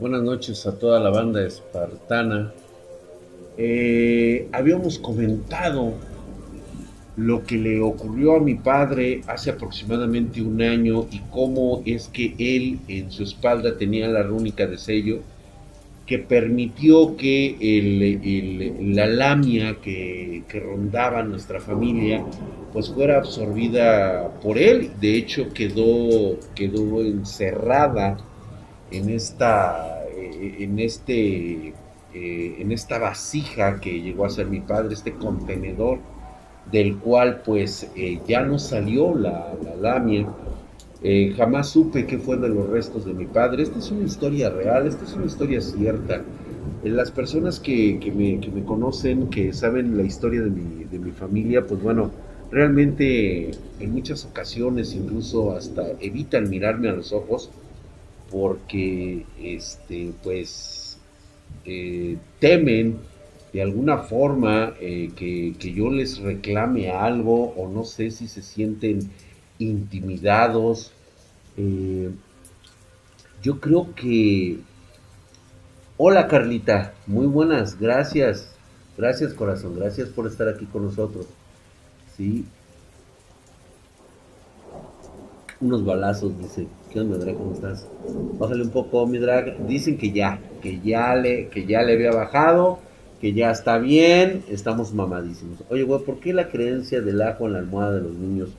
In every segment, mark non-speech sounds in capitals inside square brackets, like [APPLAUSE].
Buenas noches a toda la banda espartana. Eh, habíamos comentado lo que le ocurrió a mi padre hace aproximadamente un año y cómo es que él en su espalda tenía la rúnica de sello que permitió que la lamia que, que, rondaba nuestra familia pues fuera absorbida por él. De hecho quedó, quedó encerrada en esta, eh, en este, eh, en esta vasija que llegó a ser mi padre, este contenedor del cual pues eh, ya no salió la, la lamia. jamás supe qué fue de los restos de mi padre. Esta es una historia real, esta es una historia cierta. Las personas que, que, me, que me, conocen, que saben la historia de mi, de mi familia, pues bueno, realmente en muchas ocasiones incluso hasta evitan mirarme a los ojos porque este, pues eh, temen de alguna forma eh, que, yo les reclame algo o no sé si se sienten intimidados. Eh, yo creo que... Hola Carlita, muy buenas, gracias. Gracias corazón, gracias por estar aquí con nosotros. Sí, unos balazos, dice. ¿Qué onda, drag? ¿Cómo estás? Bájale un poco, mi drag. Dicen que ya, que ya le, que ya le había bajado, que ya está bien, estamos mamadísimos. Oye, güey, ¿por qué la creencia del ajo en la almohada de los niños?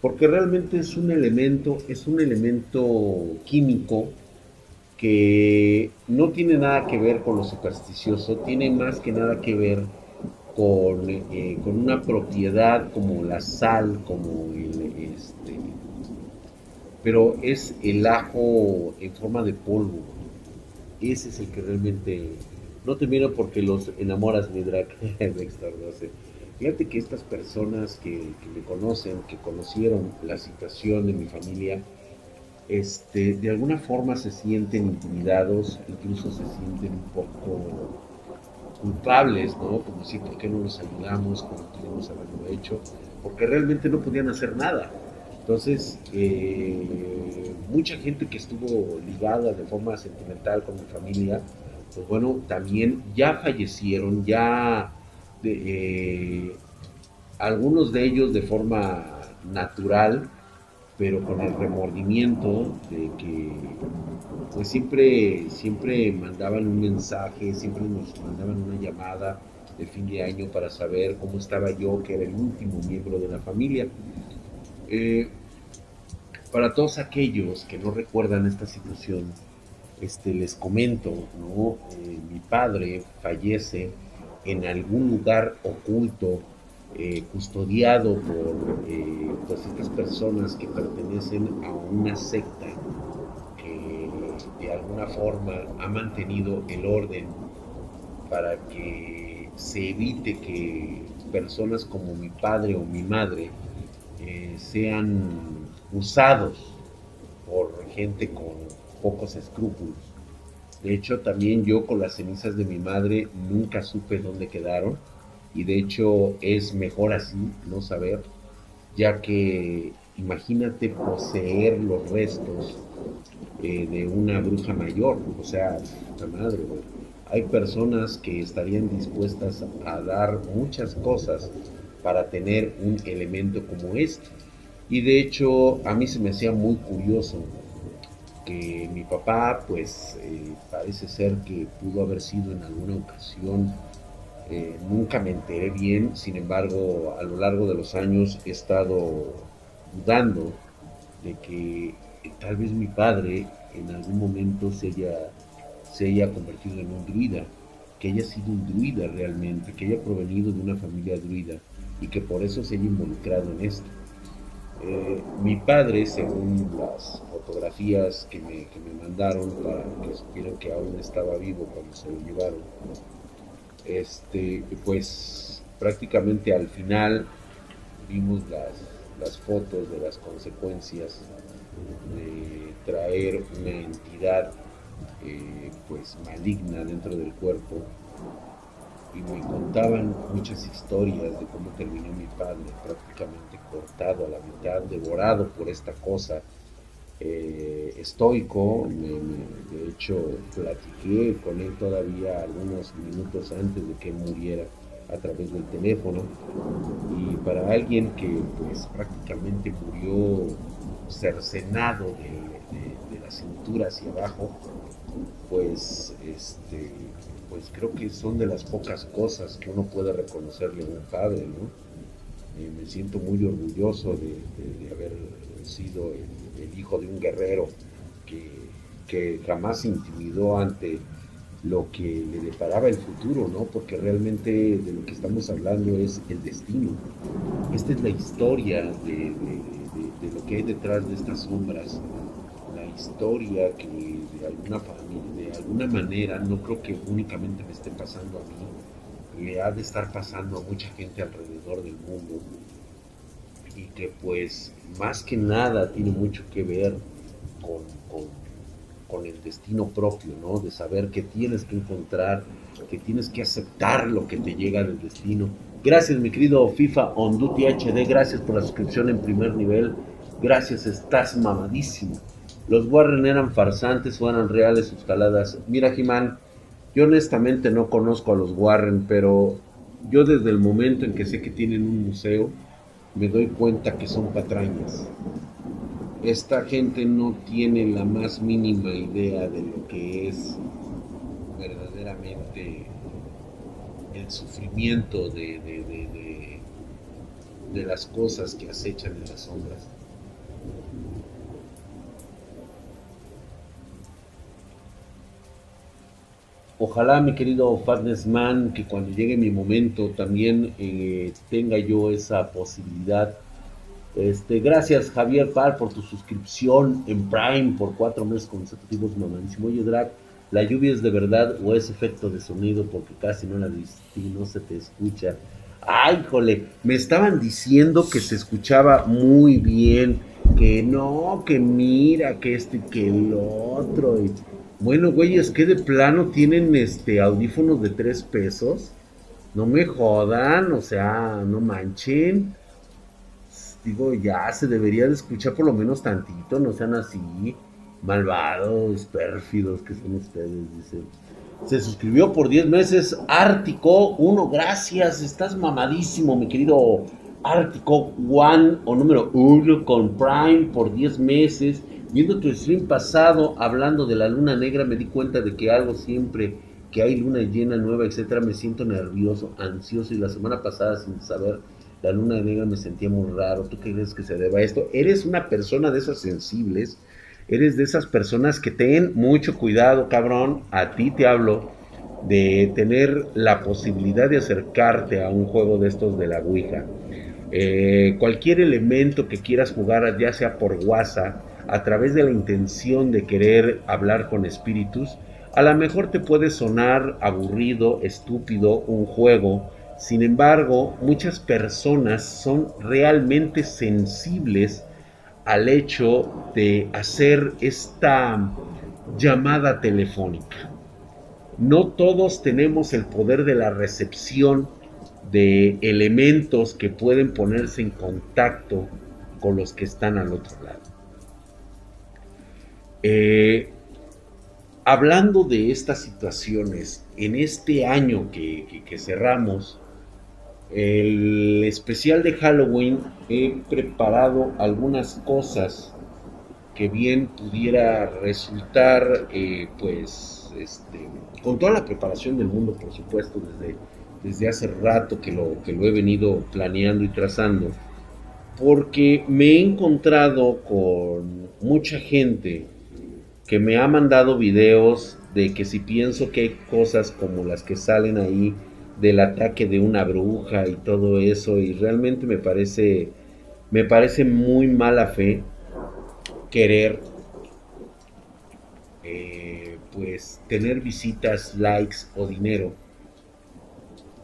Porque realmente es un elemento, es un elemento químico que no tiene nada que ver con lo supersticioso, tiene más que nada que ver con, eh, con una propiedad como la sal, como el, este, pero es el ajo en forma de polvo. Ese es el que realmente... No te miro porque los enamoras, mi drag, [LAUGHS] Fíjate que estas personas que, me conocen, que conocieron la situación de mi familia, este, de alguna forma se sienten intimidados, incluso se sienten un poco culpables, ¿no? Como si, ¿por qué no los ayudamos? ¿Cómo pudimos haberlo hecho? Porque realmente no podían hacer nada. Entonces, eh, mucha gente que estuvo ligada de forma sentimental con mi familia, pues bueno, también ya fallecieron, ya eh, algunos de ellos de forma natural, pero con el remordimiento de que pues siempre, siempre mandaban un mensaje, siempre nos mandaban una llamada de fin de año para saber cómo estaba yo, que era el último miembro de la familia. Eh, para todos aquellos que no recuerdan esta situación, este, les comento, ¿no? Eh, mi padre fallece en algún lugar oculto, eh, custodiado por pues estas personas que pertenecen a una secta que de alguna forma ha mantenido el orden para que se evite que personas como mi padre o mi madre eh, sean usados por gente con pocos escrúpulos. De hecho, también yo con las cenizas de mi madre nunca supe dónde quedaron y de hecho es mejor así, no saber, ya que imagínate poseer los restos eh, de una bruja mayor, o sea, la madre, hay personas que estarían dispuestas a dar muchas cosas para tener un elemento como este. Y de hecho a mí se me hacía muy curioso que mi papá pues eh, parece ser que pudo haber sido en alguna ocasión, eh, nunca me enteré bien, sin embargo a lo largo de los años he estado dudando de que tal vez mi padre en algún momento se haya, se haya convertido en un druida, que haya sido un druida realmente, que haya provenido de una familia druida y que por eso se haya involucrado en esto. Eh, mi padre, según las fotografías que me, que me, mandaron que supieran que aún estaba vivo cuando se lo llevaron, este, pues prácticamente al final vimos las, las fotos de las consecuencias de traer una entidad eh, pues maligna dentro del cuerpo y me contaban muchas historias de cómo terminó mi padre prácticamente cortado a la mitad, devorado por esta cosa eh, estoico, de hecho platiqué con él todavía algunos minutos antes de que muriera a través del teléfono. Y para alguien que pues prácticamente murió cercenado de, de la cintura hacia abajo, pues este pues creo que son de las pocas cosas que uno puede reconocerle a un padre, ¿no? Me siento muy orgulloso de, haber sido el, hijo de un guerrero que, jamás intimidó ante lo que le deparaba el futuro, ¿no? Porque realmente de lo que estamos hablando es el destino. Esta es la historia de, de lo que hay detrás de estas sombras, la historia que de alguna familia, alguna manera, no creo que únicamente me esté pasando a mí, le ha de estar pasando a mucha gente alrededor del mundo y que pues más que nada tiene mucho que ver con, el destino propio, ¿no? De saber que tienes que encontrar, que tienes que aceptar lo que te llega del destino. Gracias mi querido FIFA On Duty HD, gracias por la suscripción en primer nivel, gracias, estás mamadísimo. Los Warren eran farsantes o eran reales sus caladas. Mira, Jimán, yo honestamente no conozco a los Warren, pero yo desde el momento en que sé que tienen un museo, me doy cuenta que son patrañas. Esta gente no tiene la más mínima idea de lo que es verdaderamente el sufrimiento de, de, de las cosas que acechan en las sombras. Ojalá, mi querido Man, que cuando llegue mi momento también eh, tenga yo esa posibilidad. Este, gracias, Javier Par, por tu suscripción en Prime por cuatro meses consecutivos, mamadísimo. Oye, Drag, ¿la lluvia es de verdad o es efecto de sonido? Porque casi no la no se te escucha. Ay, jole, me estaban diciendo que se escuchaba muy bien, que no, que mira, que este, que el otro. Y, bueno, güey, es que de plano tienen este audífonos de tres pesos. No me jodan, o sea, no manchen. Digo, ya se debería de escuchar por lo menos tantito, no sean así malvados, pérfidos que son ustedes, dicen. Se suscribió por 10 meses Ártico 1, gracias, estás mamadísimo, mi querido Ártico One o número 1 con Prime por 10 meses. Viendo tu stream pasado hablando de la luna negra, me di cuenta de que algo siempre que hay luna llena nueva, etcétera, me siento nervioso, ansioso. Y la semana pasada, sin saber la luna negra, me sentía muy raro. ¿Tú crees que se deba a esto? Eres una persona de esas sensibles, eres de esas personas que ten mucho cuidado, cabrón. A ti te hablo de tener la posibilidad de acercarte a un juego de estos de la Ouija. Eh, cualquier elemento que quieras jugar, ya sea por WhatsApp, a través de la intención de querer hablar con espíritus, a lo mejor te puede sonar aburrido, estúpido, un juego. Sin embargo, muchas personas son realmente sensibles al hecho de hacer esta llamada telefónica. No todos tenemos el poder de la recepción de elementos que pueden ponerse en contacto con los que están al otro lado. Eh, hablando de estas situaciones, en este año que, cerramos, el especial de Halloween, he preparado algunas cosas que bien pudiera resultar, eh, pues, este, con toda la preparación del mundo, por supuesto, desde, desde hace rato que lo, que lo he venido planeando y trazando, porque me he encontrado con mucha gente que me ha mandado videos de que si pienso que hay cosas como las que salen ahí del ataque de una bruja y todo eso y realmente me parece me parece muy mala fe querer eh, pues tener visitas, likes o dinero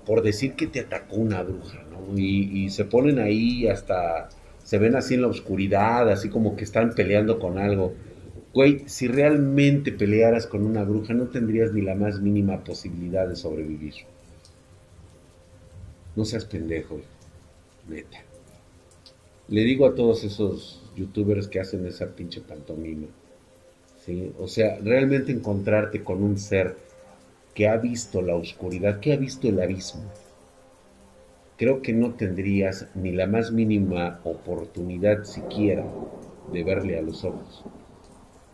por decir que te atacó una bruja, ¿no? Y, y se ponen ahí hasta se ven así en la oscuridad, así como que están peleando con algo. Güey, si realmente pelearas con una bruja, no tendrías ni la más mínima posibilidad de sobrevivir. No seas pendejo, neta. le digo a todos esos youtubers que hacen esa pinche pantomima, ¿sí? O sea, realmente encontrarte con un ser que ha visto la oscuridad, que ha visto el abismo, creo que no tendrías ni la más mínima oportunidad siquiera de verle a los ojos.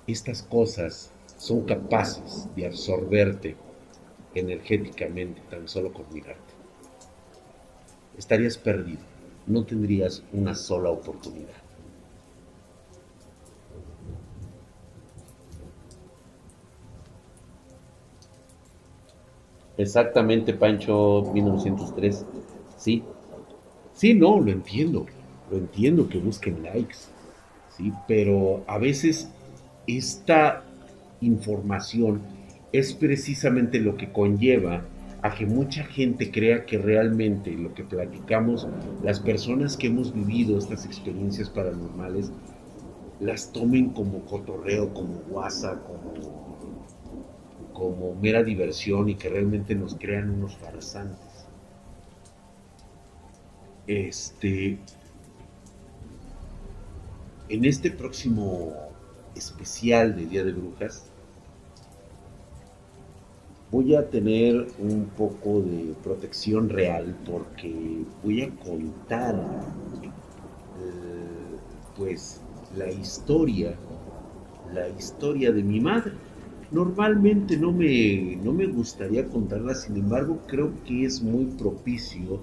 Estas cosas son capaces de absorberte energéticamente tan solo con mirarte. Estarías perdido, no tendrías una sola oportunidad. Exactamente, Pancho 1903. Sí. Sí, no, lo entiendo. Lo entiendo que busquen likes. Sí, pero a veces esta información es precisamente lo que conlleva a que mucha gente crea que realmente lo que platicamos, las personas que hemos vivido estas experiencias paranormales, las tomen como cotorreo, como guasa, como, como mera diversión y que realmente nos crean unos farsantes. Este, en este próximo especial de Día de Brujas, voy a tener un poco de protección real porque voy a contar eh, pues la historia, la historia de mi madre. Normalmente no me, no me gustaría contarla, sin embargo creo que es muy propicio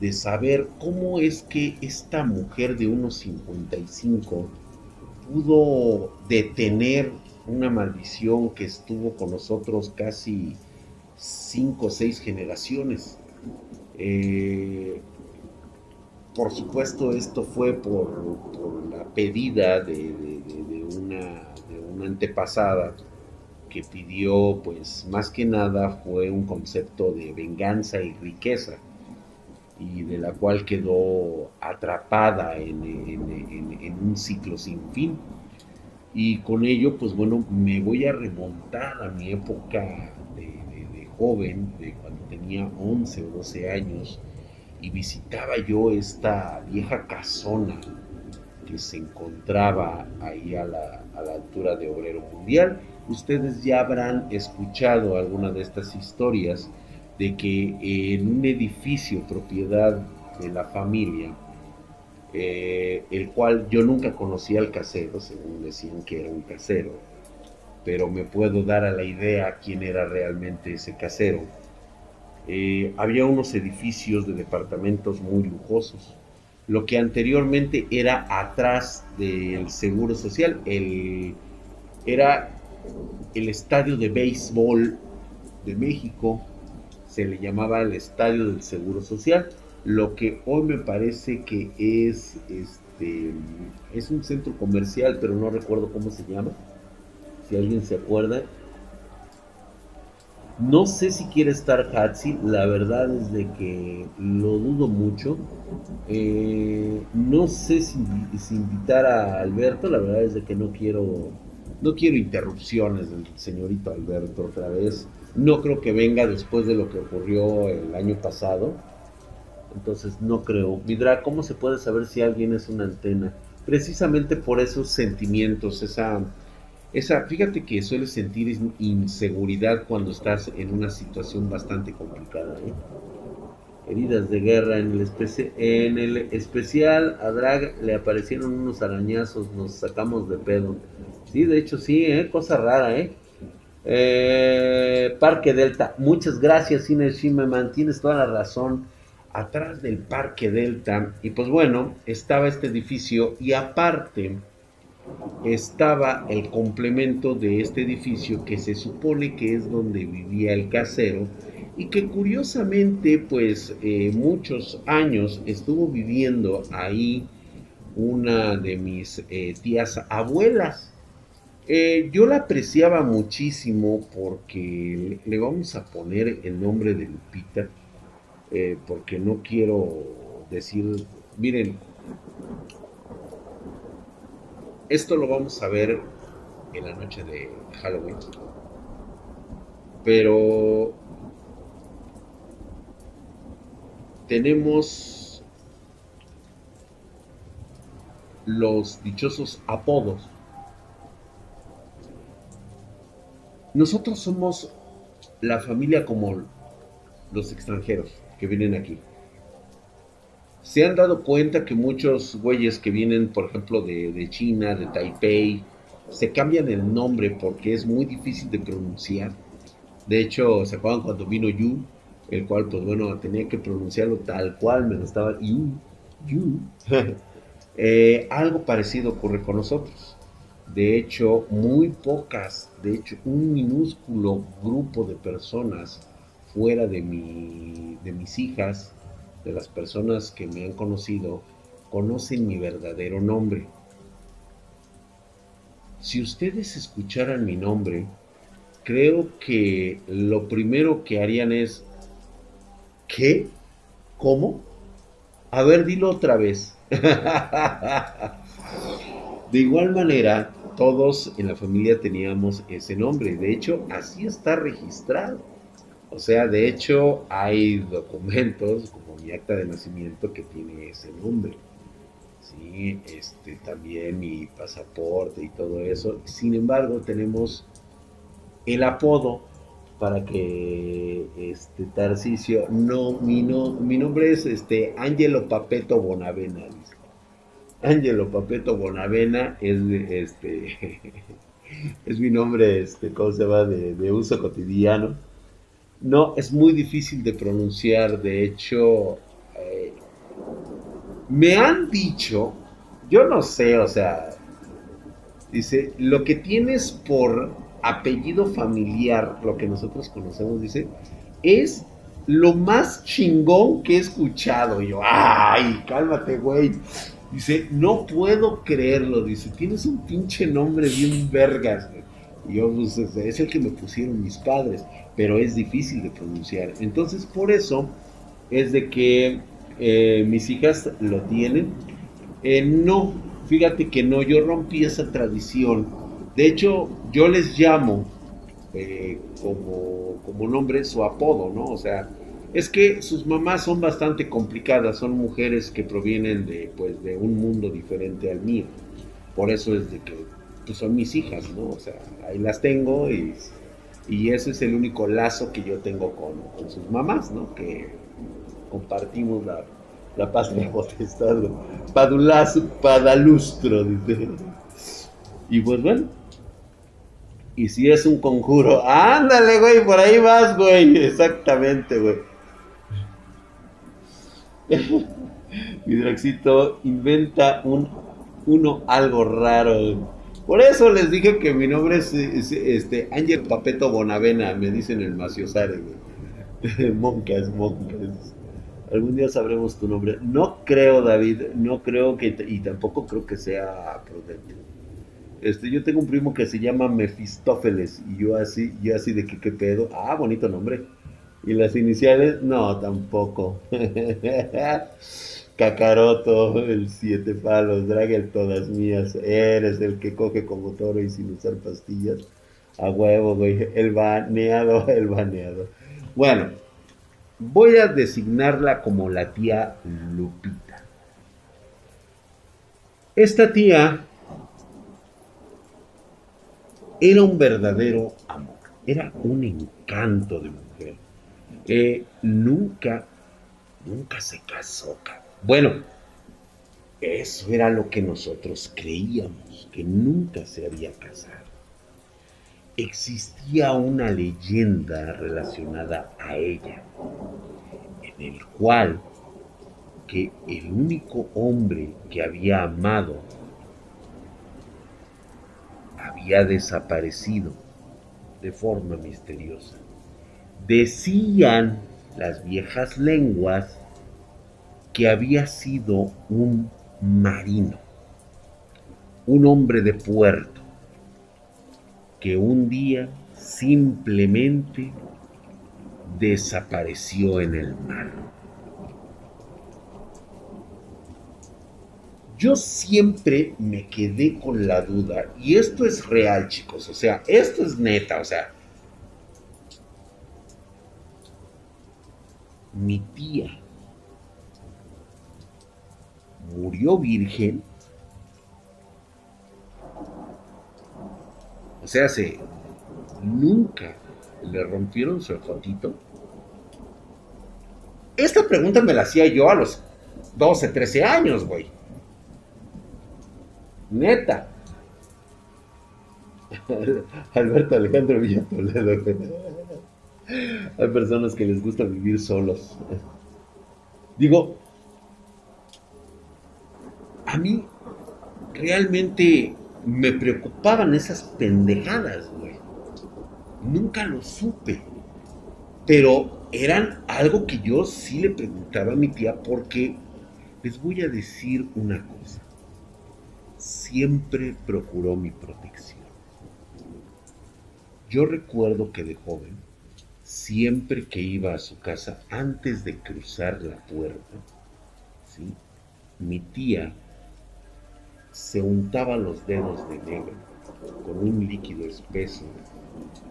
de saber cómo es que esta mujer de unos 55 pudo detener una maldición que estuvo con nosotros casi cinco o seis generaciones. Eh, por supuesto, esto fue por, la pedida de, una, de una antepasada que pidió, pues más que nada fue un concepto de venganza y riqueza y de la cual quedó atrapada en, un ciclo sin fin. Y con ello, pues bueno, me voy a remontar a mi época de, joven, de cuando tenía 11 o 12 años, y visitaba yo esta vieja casona que se encontraba ahí a la, a la altura de Obrero Mundial. Ustedes ya habrán escuchado alguna de estas historias de que en un edificio propiedad de la familia, eh, el cual yo nunca conocía al casero, según decían que era un casero, pero me puedo dar a la idea quién era realmente ese casero. Eh, había unos edificios de departamentos muy lujosos, lo que anteriormente era atrás del Seguro Social, el, era el estadio de béisbol de México, se le llamaba el Estadio del Seguro Social, lo que hoy me parece que es este es un centro comercial, pero no recuerdo cómo se llama. Si alguien se acuerda. No sé si quiere estar Hatsi, la verdad es de que lo dudo mucho. Eh, no sé si, si, invitar a Alberto, la verdad es de que no quiero, no quiero interrupciones del señorito Alberto otra vez. No creo que venga después de lo que ocurrió el año pasado. Entonces no creo. Vidra, ¿cómo se puede saber si alguien es una antena? Precisamente por esos sentimientos, esa, esa, fíjate que sueles sentir inseguridad cuando estás en una situación bastante complicada. ¿eh? Heridas de guerra en el, especial a Drag le aparecieron unos arañazos, nos sacamos de pedo. Sí, de hecho sí, ¿eh? cosa rara, ¿eh? Eh, Parque Delta, muchas gracias Inés me tienes toda la razón. Atrás del Parque Delta, y pues bueno, estaba este edificio y aparte estaba el complemento de este edificio que se supone que es donde vivía el casero y que curiosamente pues eh, muchos años estuvo viviendo ahí una de mis eh, tías abuelas. Eh, yo la apreciaba muchísimo porque le, vamos a poner el nombre de Lupita, porque no quiero decir, miren, esto lo vamos a ver en la noche de Halloween, pero tenemos los dichosos apodos. Nosotros somos la familia como los extranjeros que vienen aquí. Se han dado cuenta que muchos güeyes que vienen, por ejemplo, de, de China, de Taipei, se cambian el nombre porque es muy difícil de pronunciar. De hecho, ¿se acuerdan cuando vino Yu? El cual, pues bueno, tenía que pronunciarlo tal cual, me lo estaba Yu. [LAUGHS] Eh, algo parecido ocurre con nosotros. De hecho, muy pocas, de hecho, un minúsculo grupo de personas fuera de, mi, de mis hijas, de las personas que me han conocido, conocen mi verdadero nombre. Si ustedes escucharan mi nombre, creo que lo primero que harían es, ¿qué? ¿Cómo? A ver, dilo otra vez. [LAUGHS] De igual manera, todos en la familia teníamos ese nombre. De hecho, así está registrado. O sea, de hecho, hay documentos como mi acta de nacimiento que tiene ese nombre. Sí, este, también mi pasaporte y todo eso. Sin embargo, tenemos el apodo para que este Tarcisio no mi no mi nombre es este Angelo Papeto Bonavena dice. Angelo Papeto Bonavena es este [LAUGHS] es mi nombre este cómo se va de, uso cotidiano no es muy difícil de pronunciar de hecho eh, me han dicho yo no sé o sea dice lo que tienes por apellido familiar, lo que nosotros conocemos, dice, es lo más chingón que he escuchado. Yo, ay, cálmate, güey. Dice, no puedo creerlo. Dice, tienes un pinche nombre bien vergas, Y yo, pues, es el que me pusieron mis padres, pero es difícil de pronunciar. Entonces, por eso es de que eh, mis hijas lo tienen. Eh, no, fíjate que no, yo rompí esa tradición de hecho, yo les llamo eh, como, como nombre su apodo, ¿no? O sea, es que sus mamás son bastante complicadas, son mujeres que provienen de, pues, de un mundo diferente al mío. Por eso es de que pues, son mis hijas, ¿no? O sea, ahí las tengo y, y ese es el único lazo que yo tengo con, sus mamás, ¿no? Que compartimos la, la paz de potestad, padulazo, padalustro, dice. Y pues bueno, y si es un conjuro, ándale, güey, por ahí vas, güey. [LAUGHS] Exactamente, güey. [LAUGHS] Hidraxito inventa un uno algo raro. Por eso les dije que mi nombre es, este Ángel Papeto Bonavena, me dicen el Maciosare, güey. [LAUGHS] moncas, moncas. Algún día sabremos tu nombre. No creo, David, no creo que, y tampoco creo que sea prudente. Este, yo tengo un primo que se llama Mefistófeles y yo así, yo así de que qué pedo. Ah, bonito nombre. Y las iniciales, no, tampoco. [LAUGHS] Cacaroto, el siete palos, Dragel, todas mías. Eres el que coge como toro y sin usar pastillas. A huevo, güey. El baneado, [LAUGHS] el baneado. Bueno, voy a designarla como la tía Lupita. Esta tía era un verdadero amor, era un encanto de mujer. Eh, nunca, nunca se casó. Bueno, eso era lo que nosotros creíamos, que nunca se había casado. Existía una leyenda relacionada a ella, en el cual que el único hombre que había amado había desaparecido de forma misteriosa. Decían las viejas lenguas que había sido un marino, un hombre de puerto, que un día simplemente desapareció en el mar. Yo siempre me quedé con la duda, y esto es real, chicos, o sea, esto es neta, o sea. Mi tía murió virgen. O sea, se nunca le rompieron su fotito. Esta pregunta me la hacía yo a los 12, 13 años, güey. Neta. Alberto Alejandro Villatoledo. Hay personas que les gusta vivir solos. Digo, a mí realmente me preocupaban esas pendejadas, güey. Nunca lo supe. Pero eran algo que yo sí le preguntaba a mi tía porque les voy a decir una cosa. Siempre procuró mi protección. Yo recuerdo que de joven, siempre que iba a su casa, antes de cruzar la puerta, ¿sí? mi tía se untaba los dedos de negro con un líquido espeso,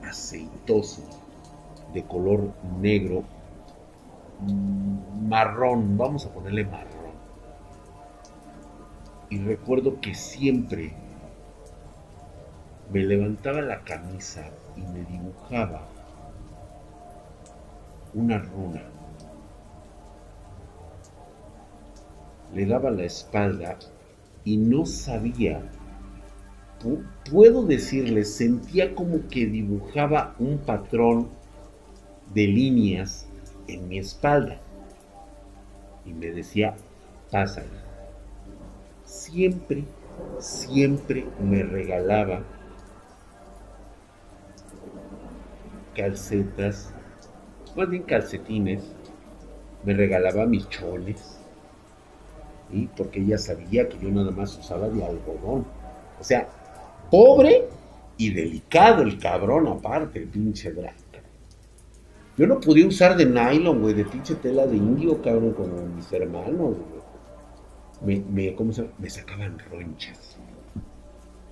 aceitoso, de color negro, marrón, vamos a ponerle marrón. Y recuerdo que siempre me levantaba la camisa y me dibujaba una runa. Le daba la espalda y no sabía, puedo decirle, sentía como que dibujaba un patrón de líneas en mi espalda. Y me decía, pásale. Siempre, siempre me regalaba calcetas, más bien calcetines, me regalaba mis chones, ¿sí? porque ella sabía que yo nada más usaba de algodón. O sea, pobre y delicado el cabrón aparte, el pinche drag. Yo no podía usar de nylon, güey, de pinche tela de indio, cabrón, como mis hermanos, Me, me, ¿cómo se me sacaban ronchas.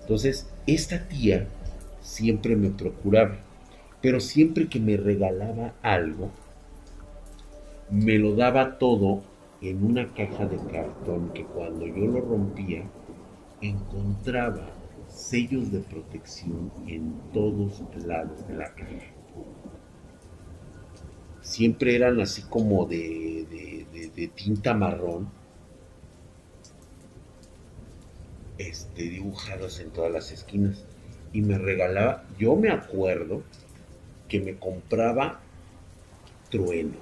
Entonces, esta tía siempre me procuraba, pero siempre que me regalaba algo, me lo daba todo en una caja de cartón que cuando yo lo rompía encontraba sellos de protección en todos lados de la caja. Siempre eran así como de, tinta marrón, este, dibujados en todas las esquinas. Y me regalaba, yo me acuerdo que me compraba trueno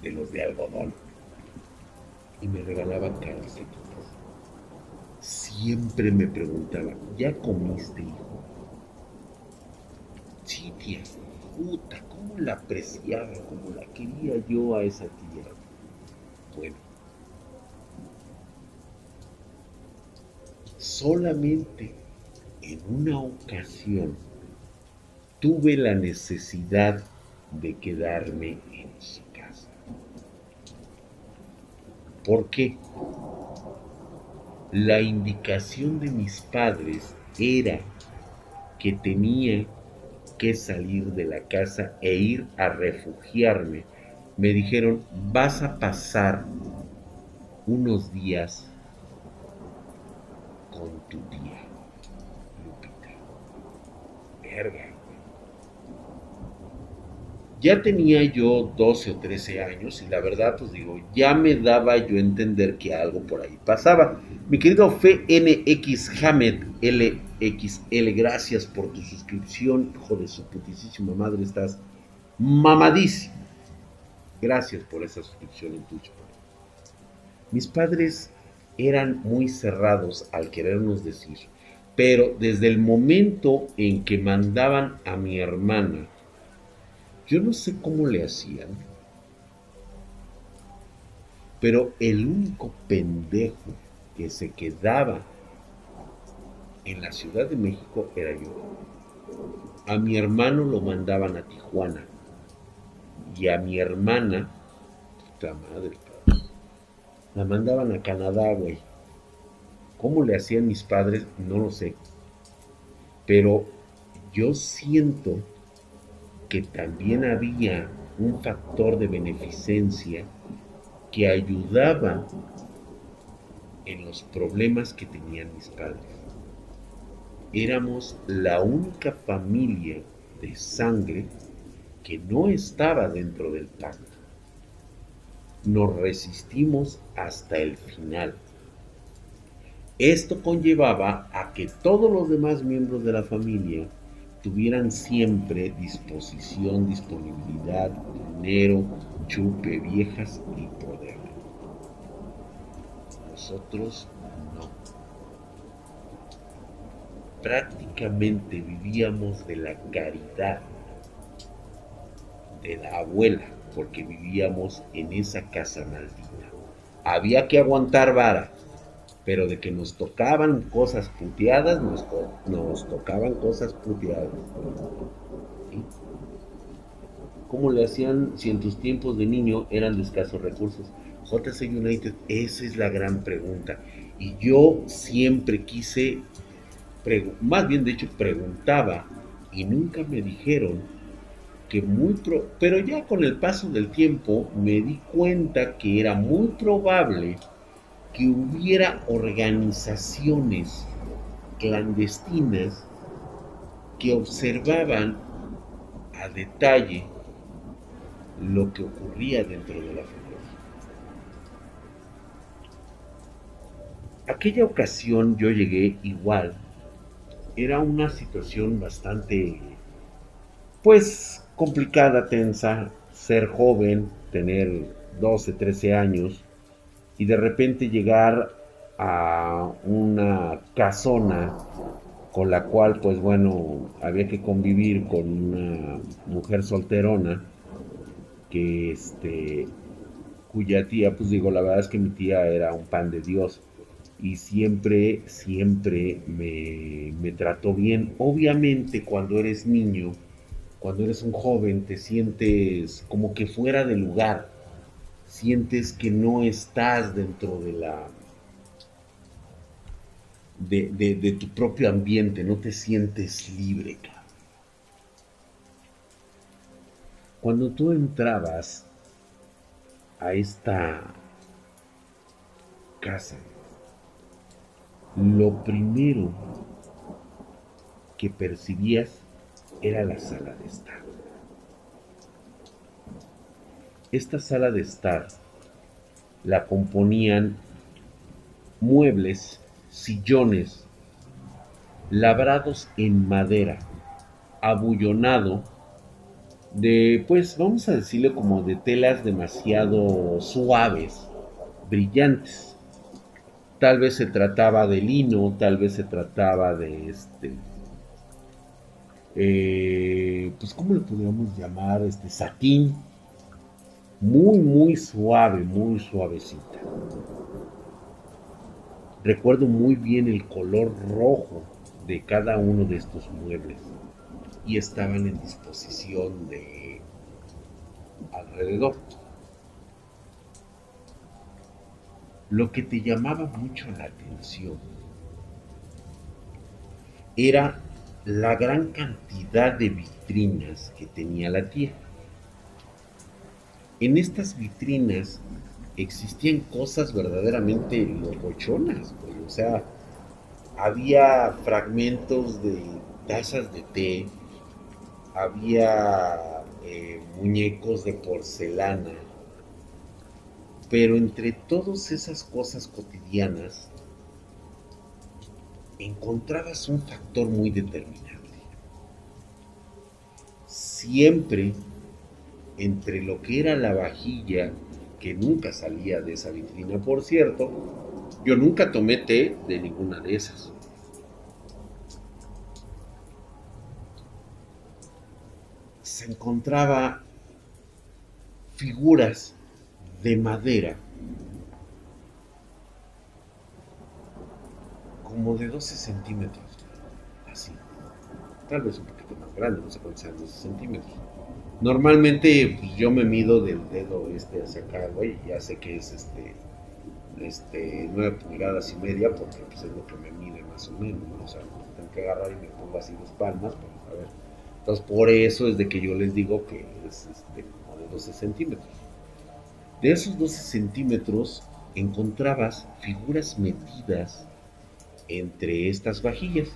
de los de algodón y me regalaba calcetines. Siempre me preguntaba, ¿ya comiste, hijo? Sí, tía, puta, ¿cómo la apreciaba, cómo la quería yo a esa tía? Bueno, solamente en una ocasión tuve la necesidad de quedarme en su porque la indicación de mis padres era que tenía que salir de la casa e ir a refugiarme. Me dijeron, vas a pasar unos días con tu tía, Lupita. Verga. Ya tenía yo 12 o 13 años y la verdad, pues digo, ya me daba yo a entender que algo por ahí pasaba. Mi querido FNX Hamed LXL, gracias por tu suscripción. Hijo de su putísima madre, estás mamadísimo. Gracias por esa suscripción en Twitch. Mis padres eran muy cerrados al querernos decir, pero desde el momento en que mandaban a mi hermana yo no sé cómo le hacían, pero el único pendejo que se quedaba en la Ciudad de México era yo. A mi hermano lo mandaban a Tijuana y a mi hermana, puta madre, la mandaban a Canadá, güey. ¿Cómo le hacían mis padres? No lo sé. Pero yo siento que también había un factor de beneficencia que ayudaba en los problemas que tenían mis padres. éramos la única familia de sangre que no estaba dentro del pacto. Nos resistimos hasta el final. Esto conllevaba a que todos los demás miembros de la familia tuvieran siempre disposición, disponibilidad, dinero, chupe, viejas y poder. Nosotros no. Prácticamente vivíamos de la caridad de la abuela, porque vivíamos en esa casa maldita. Había que aguantar vara, pero de que nos tocaban cosas puteadas, nos, tocaban cosas puteadas. ¿Cómo le hacían si en tus tiempos de niño eran de escasos recursos? JC United, esa es la gran pregunta. Y yo siempre quise, más bien de hecho preguntaba, y nunca me dijeron que muy, pero ya con el paso del tiempo me di cuenta que era muy probable que hubiera organizaciones clandestinas que observaban a detalle lo que ocurría dentro de la familia. Aquella ocasión yo llegué igual. Era una situación bastante, pues, complicada, tensa, ser joven, tener 12, 13 años y de repente llegar a una casona con la cual pues bueno había que convivir con una mujer solterona que este cuya tía pues digo la verdad es que mi tía era un pan de Dios y siempre siempre me, me trató bien. Obviamente cuando eres niño cuando eres un joven te sientes como que fuera de lugar sientes que no estás dentro de la de, tu propio ambiente, no te sientes libre. Cuando tú entrabas a esta casa, lo primero que percibías era la sala de estar. Esta sala de estar la componían muebles, sillones, labrados en madera, abullonado de, pues vamos a decirle como de telas demasiado suaves, brillantes. Tal vez se trataba de lino, tal vez se trataba de este, eh, pues cómo le podríamos llamar, este satín, muy, muy suave, muy suavecita. Recuerdo muy bien el color rojo de cada uno de estos muebles y estaban en disposición de alrededor. Lo que te llamaba mucho la atención era la gran cantidad de vitrinas que tenía la tía en estas vitrinas existían cosas verdaderamente locochonas, O sea, había fragmentos de tazas de té, había eh, muñecos de porcelana, pero entre todas esas cosas cotidianas encontrabas un factor muy determinante. Siempre entre lo que era la vajilla, que nunca salía de esa vitrina, por cierto, yo nunca tomé té de ninguna de esas. Se encontraba figuras de madera, como de 12 centímetros, así, tal vez un poquito más grande, no sé cuántos sean 12 centímetros Normalmente pues, yo me mido del dedo este hacia acá, güey, ya sé que es este, este 9 pulgadas y media porque pues, es lo que me mide más o menos, ¿no? O sea, tengo que agarrar y me pongo así dos palmas, pues, a ver. Entonces por eso es de que yo les digo que es este, como de 12 centímetros. De esos 12 centímetros encontrabas figuras metidas entre estas vajillas.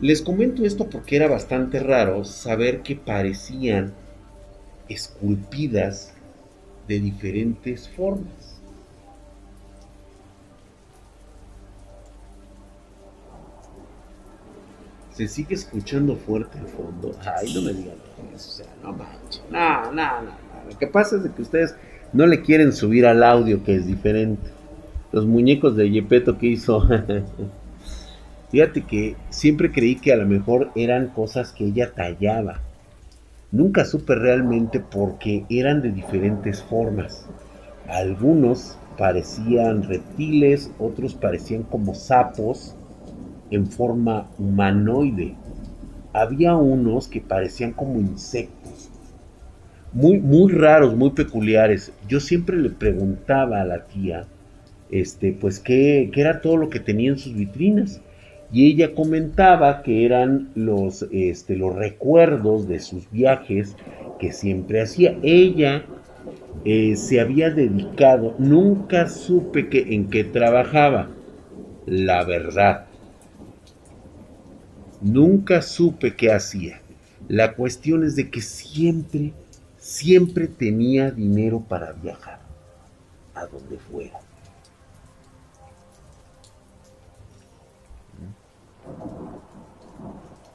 Les comento esto porque era bastante raro saber que parecían esculpidas de diferentes formas. Se sigue escuchando fuerte el fondo. Ay, no me digan eso. O sea, no manches. No, no, no, Lo que pasa es que ustedes no le quieren subir al audio que es diferente. Los muñecos de Yepeto que hizo. [LAUGHS] Fíjate que siempre creí que a lo mejor eran cosas que ella tallaba. Nunca supe realmente porque eran de diferentes formas. Algunos parecían reptiles, otros parecían como sapos en forma humanoide. Había unos que parecían como insectos. Muy, muy raros, muy peculiares. Yo siempre le preguntaba a la tía, este, pues qué, qué era todo lo que tenía en sus vitrinas y ella comentaba que eran los, este, los recuerdos de sus viajes que siempre hacía. Ella eh, se había dedicado, nunca supe que, en qué trabajaba, la verdad. Nunca supe qué hacía. La cuestión es de que siempre, siempre tenía dinero para viajar a donde fuera.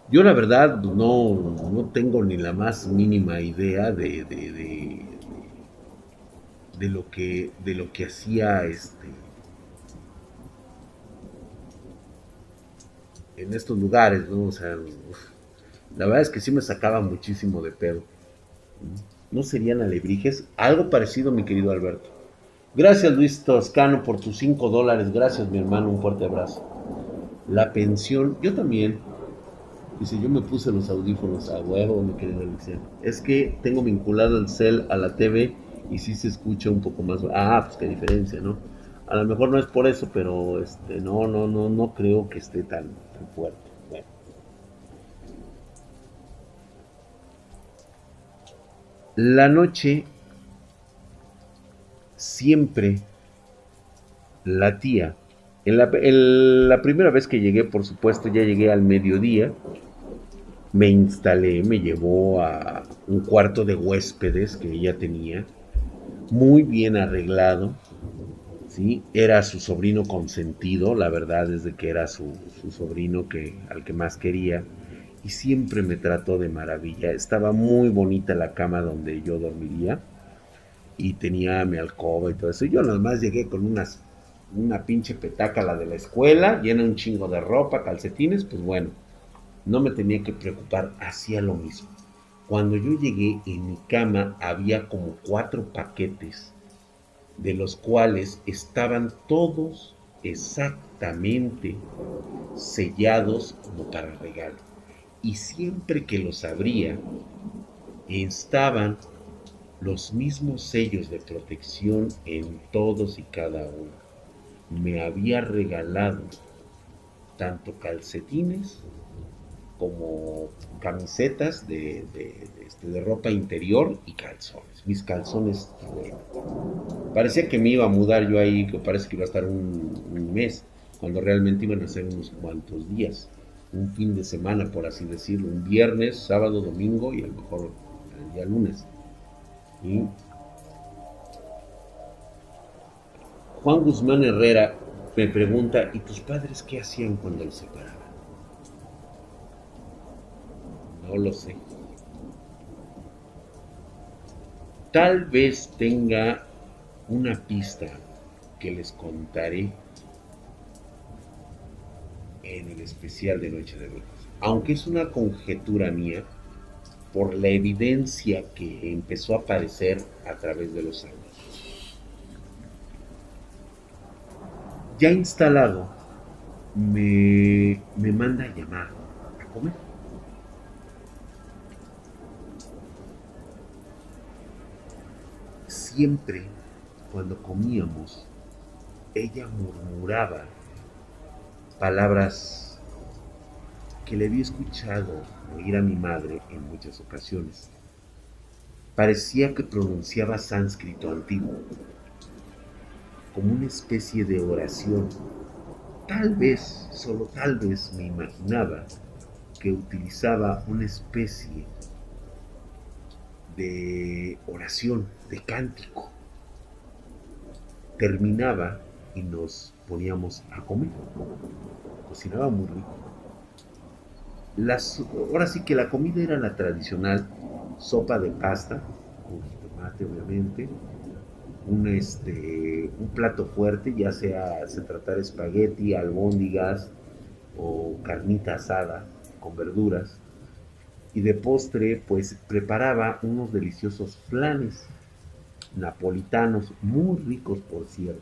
Yo la verdad no, tengo ni la más mínima idea de, de, lo que de lo que hacía este en estos lugares, ¿no? O sea, la verdad es que sí me sacaba muchísimo de pedo. ¿No serían alebrijes? Algo parecido, mi querido Alberto. Gracias, Luis Toscano, por tus 5 dólares. Gracias, mi hermano. Un fuerte abrazo. La pensión, yo también. Dice, yo me puse los audífonos a huevo, mi querido Alexia. Es que tengo vinculado el cel a la TV y sí se escucha un poco más. Ah, pues qué diferencia, ¿no? A lo mejor no es por eso, pero este, no, no, no, no creo que esté tan, fuerte. Bueno. La noche siempre la tía en la, primera vez que llegué, por supuesto, ya llegué al mediodía. Me instalé, me llevó a un cuarto de huéspedes que ella tenía, muy bien arreglado. ¿sí? Era su sobrino consentido, la verdad es que era su, sobrino que, al que más quería. Y siempre me trató de maravilla. Estaba muy bonita la cama donde yo dormiría. Y tenía mi alcoba y todo eso. Yo nada más llegué con unas una pinche petaca la de la escuela, llena un chingo de ropa, calcetines, pues bueno, no me tenía que preocupar, hacía lo mismo. Cuando yo llegué en mi cama había como cuatro paquetes, de los cuales estaban todos exactamente sellados como para regalo. Y siempre que los abría, estaban los mismos sellos de protección en todos y cada uno me había regalado tanto calcetines como camisetas de, este, ropa interior y calzones. Mis calzones Parecía que me iba a mudar yo ahí, que parece que iba a estar un, mes, cuando realmente iban a ser unos cuantos días. Un fin de semana, por así decirlo. Un viernes, sábado, domingo y a lo mejor el día lunes. Juan Guzmán Herrera me pregunta, ¿y tus padres qué hacían cuando los separaban? No lo sé. Tal vez tenga una pista que les contaré en el especial de Noche de Brujas. Aunque es una conjetura mía por la evidencia que empezó a aparecer a través de los años. ya instalado, me, me manda a llamar a comer. Siempre cuando comíamos, ella murmuraba palabras que le había escuchado oír a mi madre en muchas ocasiones. Parecía que pronunciaba sánscrito antiguo como una especie de oración. Tal vez, solo tal vez me imaginaba que utilizaba una especie de oración, de cántico. Terminaba y nos poníamos a comer. Cocinaba muy rico. Las, ahora sí que la comida era la tradicional, sopa de pasta, con tomate obviamente, un, este, un plato fuerte, ya sea se tratara espagueti, albóndigas o carnita asada con verduras. Y de postre, pues preparaba unos deliciosos flanes napolitanos, muy ricos por cierto.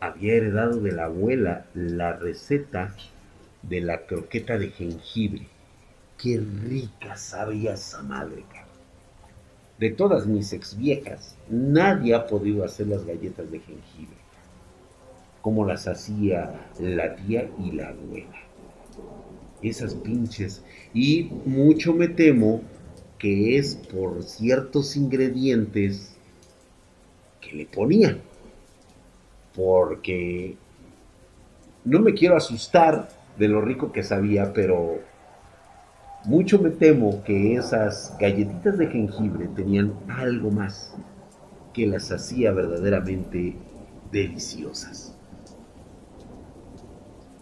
Había heredado de la abuela la receta de la croqueta de jengibre. Qué rica sabía esa madre, De todas mis ex viejas, nadie ha podido hacer las galletas de jengibre como las hacía la tía y la abuela. Esas pinches. Y mucho me temo que es por ciertos ingredientes que le ponían. Porque no me quiero asustar de lo rico que sabía, pero mucho me temo que esas galletitas de jengibre tenían algo más que las hacía verdaderamente deliciosas.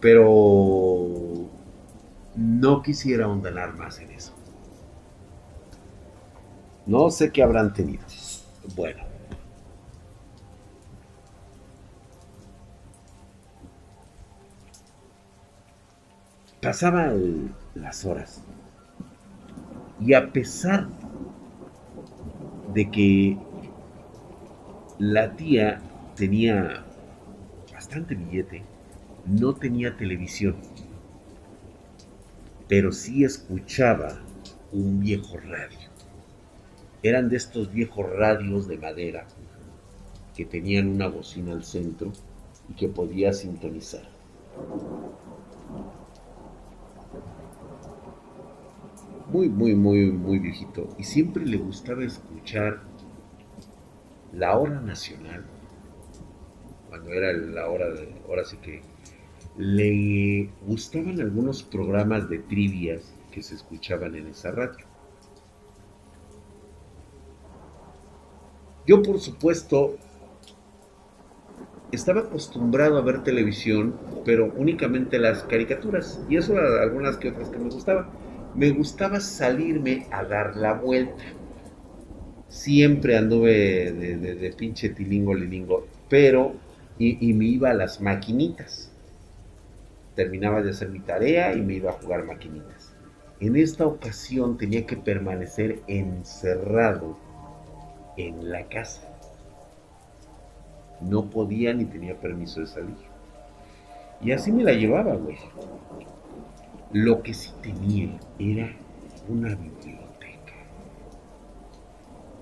Pero no quisiera ahondar más en eso. No sé qué habrán tenido. Bueno. Pasaba las horas. Y a pesar de que la tía tenía bastante billete, no tenía televisión, pero sí escuchaba un viejo radio. Eran de estos viejos radios de madera que tenían una bocina al centro y que podía sintonizar. Muy, muy, muy, muy viejito. Y siempre le gustaba escuchar la hora nacional. Cuando era la hora de, ahora sí que le gustaban algunos programas de trivias que se escuchaban en esa radio. Yo, por supuesto, estaba acostumbrado a ver televisión, pero únicamente las caricaturas, y eso algunas que otras que me gustaban. Me gustaba salirme a dar la vuelta. Siempre anduve de, pinche tilingo lilingo, pero, y me iba a las maquinitas terminaba de hacer mi tarea y me iba a jugar maquinitas. En esta ocasión tenía que permanecer encerrado en la casa. No podía ni tenía permiso de salir. Y así me la llevaba, güey. Lo que sí tenía era una biblioteca.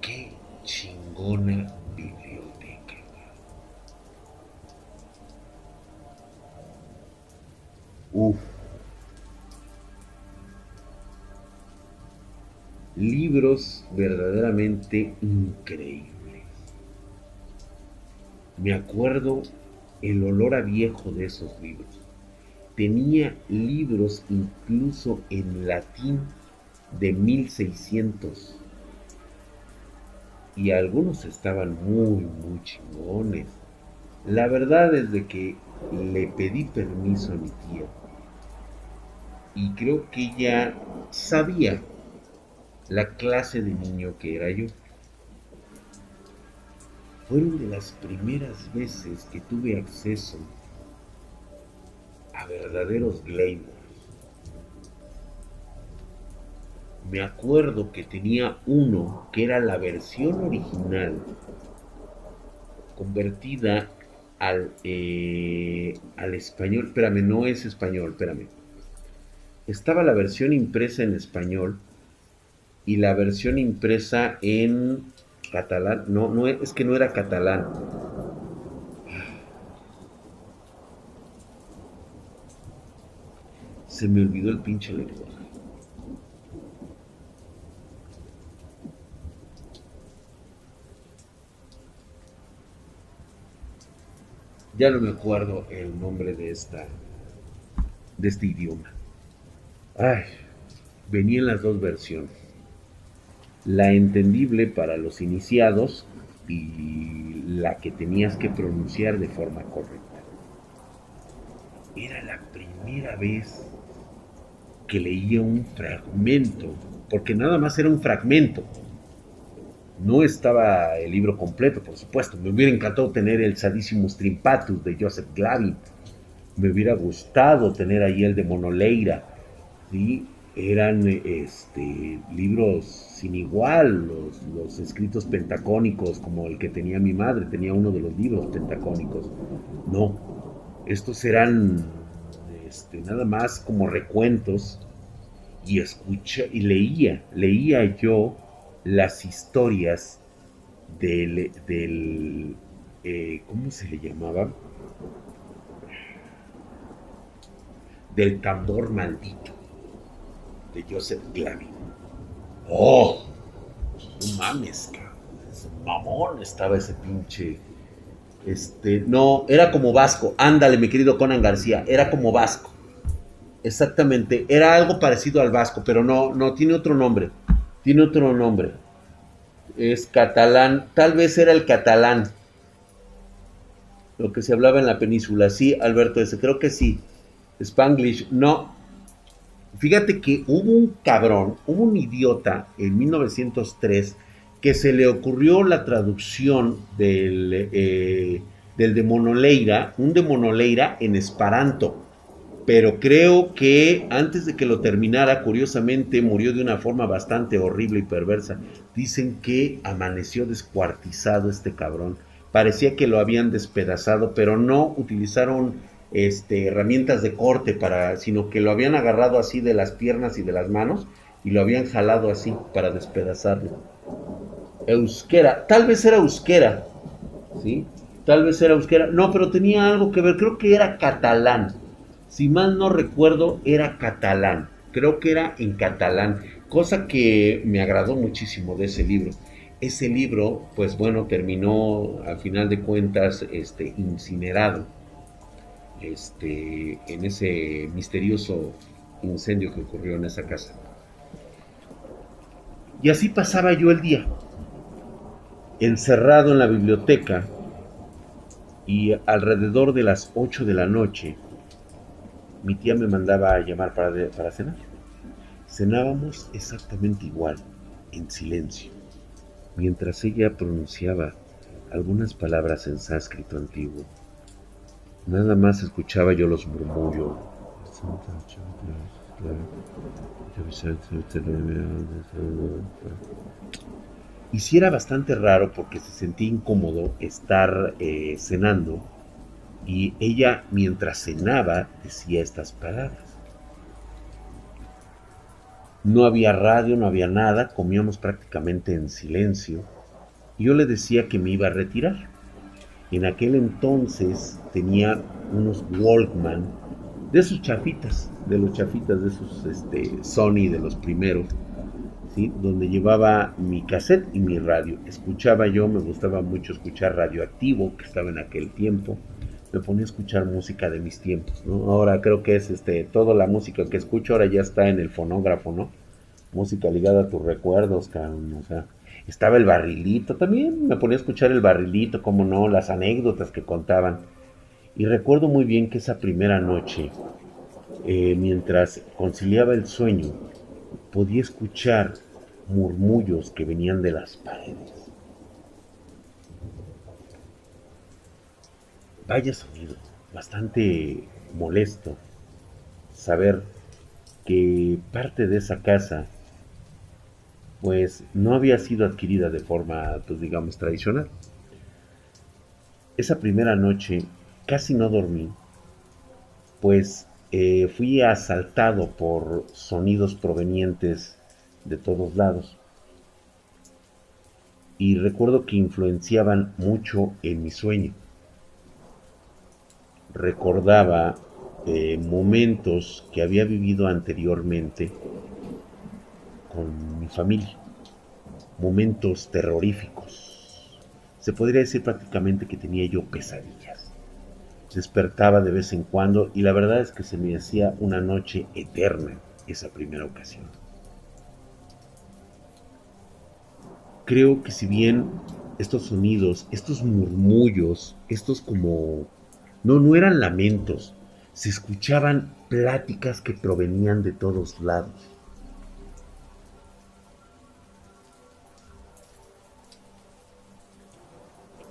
Qué chingona Uf. Libros verdaderamente increíbles. Me acuerdo el olor a viejo de esos libros. Tenía libros incluso en latín de 1600. Y algunos estaban muy, muy chingones. La verdad es de que le pedí permiso a mi tía y creo que ella sabía la clase de niño que era yo. Fueron de las primeras veces que tuve acceso a verdaderos Glamour. Me acuerdo que tenía uno que era la versión original convertida al, eh, al español. Espérame, no es español, espérame estaba la versión impresa en español y la versión impresa en catalán. No, no es que no era catalán. Se me olvidó el pinche lector. Ya no me acuerdo el nombre de esta de este idioma. Ay, venían las dos versiones. La entendible para los iniciados y la que tenías que pronunciar de forma correcta. Era la primera vez que leía un fragmento, porque nada más era un fragmento. No estaba el libro completo, por supuesto. Me hubiera encantado tener el Sadissimus Trimpatus de Joseph Glavin. Me hubiera gustado tener ahí el de Monoleira. ¿Sí? Eran este, libros sin igual, los, los escritos pentacónicos, como el que tenía mi madre, tenía uno de los libros pentacónicos. No, estos eran este, nada más como recuentos y escucha y leía, leía yo las historias del, del eh, ¿cómo se le llamaba? Del tambor maldito de Joseph Glavin. ¡Oh! No mames, cabrón. mamón estaba ese pinche. Este, no, era como Vasco. Ándale, mi querido Conan García, era como Vasco. Exactamente, era algo parecido al Vasco, pero no, no, tiene otro nombre. Tiene otro nombre. Es catalán, tal vez era el catalán. Lo que se hablaba en la península. Sí, Alberto, ese creo que sí. Spanglish, no. Fíjate que hubo un cabrón, hubo un idiota en 1903 que se le ocurrió la traducción del, eh, del de un de Monoleira en Esperanto. Pero creo que antes de que lo terminara, curiosamente, murió de una forma bastante horrible y perversa. Dicen que amaneció descuartizado este cabrón. Parecía que lo habían despedazado, pero no utilizaron este, herramientas de corte para, sino que lo habían agarrado así de las piernas y de las manos y lo habían jalado así para despedazarlo. Euskera, tal vez era euskera, ¿sí? Tal vez era euskera, no, pero tenía algo que ver, creo que era catalán, si mal no recuerdo, era catalán, creo que era en catalán, cosa que me agradó muchísimo de ese libro. Ese libro, pues bueno, terminó al final de cuentas este, incinerado este, en ese misterioso incendio que ocurrió en esa casa. Y así pasaba yo el día encerrado en la biblioteca y alrededor de las 8 de la noche mi tía me mandaba a llamar para, para cenar. Cenábamos exactamente igual, en silencio, mientras ella pronunciaba algunas palabras en sánscrito antiguo. Nada más escuchaba yo los murmullos. Y si era bastante raro porque se sentía incómodo estar eh, cenando y ella mientras cenaba decía estas palabras. No había radio, no había nada, comíamos prácticamente en silencio. Yo le decía que me iba a retirar. En aquel entonces tenía unos Walkman de sus chafitas, de los chafitas de esos este, Sony, de los primeros donde llevaba mi cassette y mi radio. Escuchaba yo, me gustaba mucho escuchar Radioactivo, que estaba en aquel tiempo. Me ponía a escuchar música de mis tiempos, ¿no? Ahora creo que es este, toda la música que escucho ahora ya está en el fonógrafo, ¿no? Música ligada a tus recuerdos, cabrón, o sea. Estaba el barrilito, también me ponía a escuchar el barrilito, como no, las anécdotas que contaban. Y recuerdo muy bien que esa primera noche, eh, mientras conciliaba el sueño, podía escuchar murmullos que venían de las paredes. Vaya sonido, bastante molesto saber que parte de esa casa pues no había sido adquirida de forma, pues digamos, tradicional. Esa primera noche casi no dormí, pues eh, fui asaltado por sonidos provenientes de todos lados. Y recuerdo que influenciaban mucho en mi sueño. Recordaba eh, momentos que había vivido anteriormente con mi familia. Momentos terroríficos. Se podría decir prácticamente que tenía yo pesadillas. despertaba de vez en cuando y la verdad es que se me hacía una noche eterna esa primera ocasión. Creo que si bien estos sonidos, estos murmullos, estos como... No, no eran lamentos, se escuchaban pláticas que provenían de todos lados.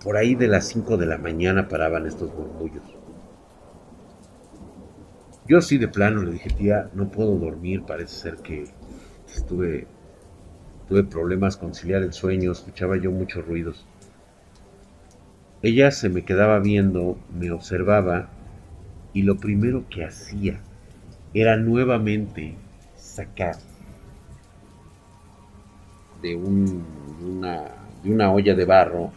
Por ahí de las 5 de la mañana paraban estos murmullos. Yo sí de plano le dije, tía, no puedo dormir, parece ser que estuve, tuve problemas con conciliar el sueño, escuchaba yo muchos ruidos. Ella se me quedaba viendo, me observaba y lo primero que hacía era nuevamente sacar de, una, de una olla de barro,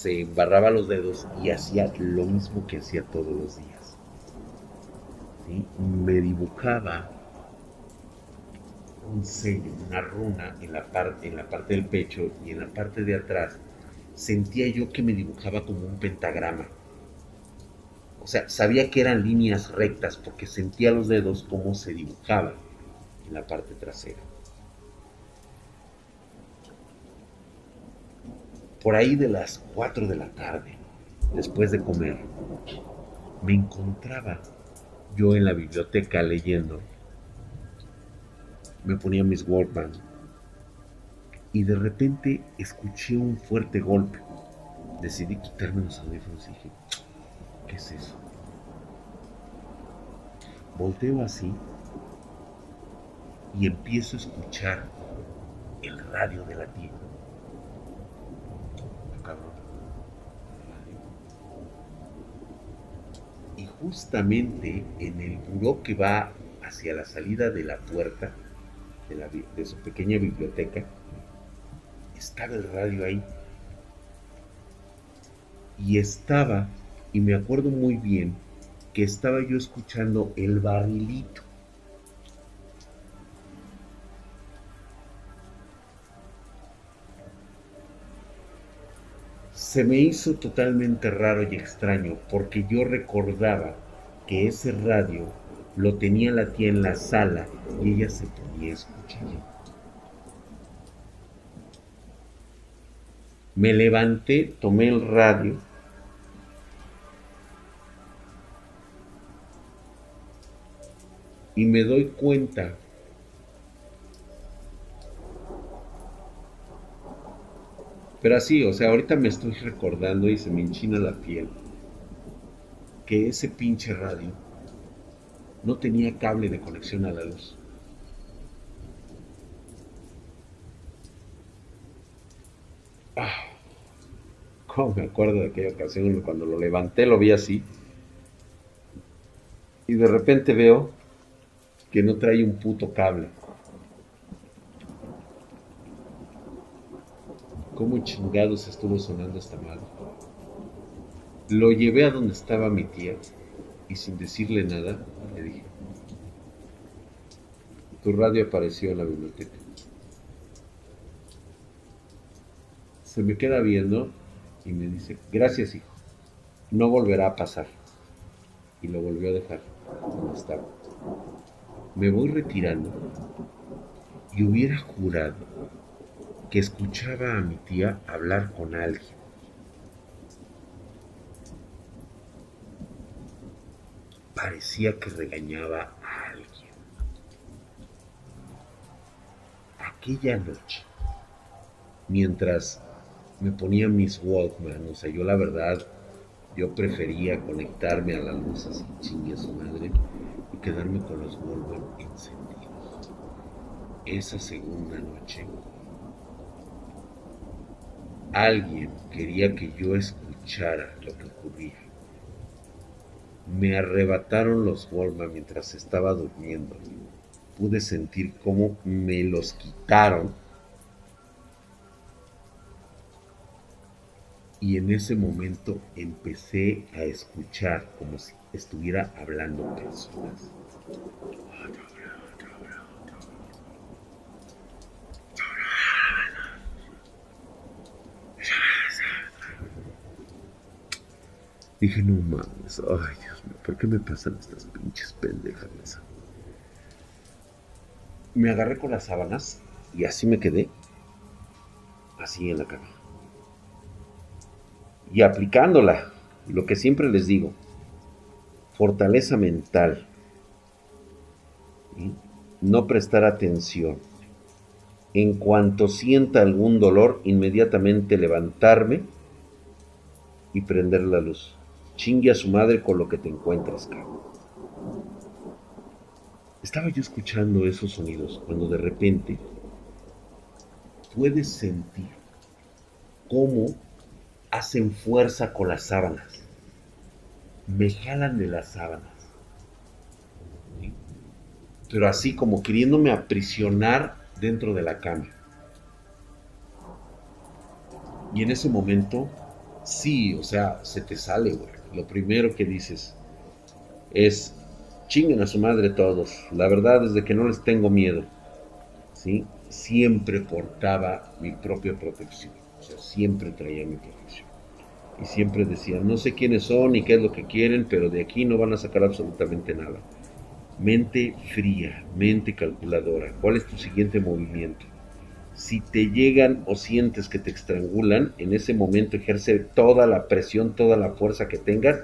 se embarraba los dedos y hacía lo mismo que hacía todos los días me dibujaba un sello, una runa en la, parte, en la parte del pecho y en la parte de atrás sentía yo que me dibujaba como un pentagrama. O sea, sabía que eran líneas rectas porque sentía los dedos como se dibujaban en la parte trasera. Por ahí de las 4 de la tarde, después de comer, me encontraba yo en la biblioteca leyendo, me ponía mis Walkman y de repente escuché un fuerte golpe. Decidí quitarme los audífonos y dije, ¿qué es eso? Volteo así y empiezo a escuchar el radio de la tía. Justamente en el buró que va hacia la salida de la puerta de, su pequeña biblioteca, estaba el radio ahí. Y estaba, y me acuerdo muy bien, que estaba yo escuchando el barrilito. Se me hizo totalmente raro y extraño porque yo recordaba que ese radio lo tenía la tía en la sala y ella se ponía a escuchar. Me levanté, tomé el radio y me doy cuenta Pero así, o sea, ahorita me estoy recordando y se me enchina la piel que ese pinche radio no tenía cable de conexión a la luz. Ah, me acuerdo de aquella ocasión cuando lo levanté, lo vi así. Y de repente veo que no trae un puto cable. Cómo chingados estuvo sonando esta madre. Lo llevé a donde estaba mi tía y sin decirle nada le dije, tu radio apareció en la biblioteca. Se me queda viendo y me dice, gracias hijo, no volverá a pasar. Y lo volvió a dejar donde estaba. Me voy retirando y hubiera jurado que escuchaba a mi tía hablar con alguien. Parecía que regañaba a alguien. Aquella noche, mientras me ponía mis Walkman, o sea, yo la verdad, yo prefería conectarme a la luz así chingue a su madre y quedarme con los Walkman encendidos. Esa segunda noche Alguien quería que yo escuchara lo que ocurría. Me arrebataron los Walma mientras estaba durmiendo. Pude sentir cómo me los quitaron. Y en ese momento empecé a escuchar como si estuviera hablando personas. Dije, no mames, ay Dios mío, ¿por qué me pasan estas pinches pendejas? Me agarré con las sábanas y así me quedé, así en la cama. Y aplicándola, lo que siempre les digo, fortaleza mental, no prestar atención. En cuanto sienta algún dolor, inmediatamente levantarme y prender la luz. Chingue a su madre con lo que te encuentres, cabrón. Estaba yo escuchando esos sonidos cuando de repente puedes sentir cómo hacen fuerza con las sábanas. Me jalan de las sábanas. Pero así como queriéndome aprisionar dentro de la cama. Y en ese momento, sí, o sea, se te sale, güey lo primero que dices es, chinguen a su madre todos. La verdad es de que no les tengo miedo. ¿sí? Siempre portaba mi propia protección. O sea, siempre traía mi protección. Y siempre decía, no sé quiénes son y qué es lo que quieren, pero de aquí no van a sacar absolutamente nada. Mente fría, mente calculadora. ¿Cuál es tu siguiente movimiento? Si te llegan o sientes que te estrangulan, en ese momento ejerce toda la presión, toda la fuerza que tengas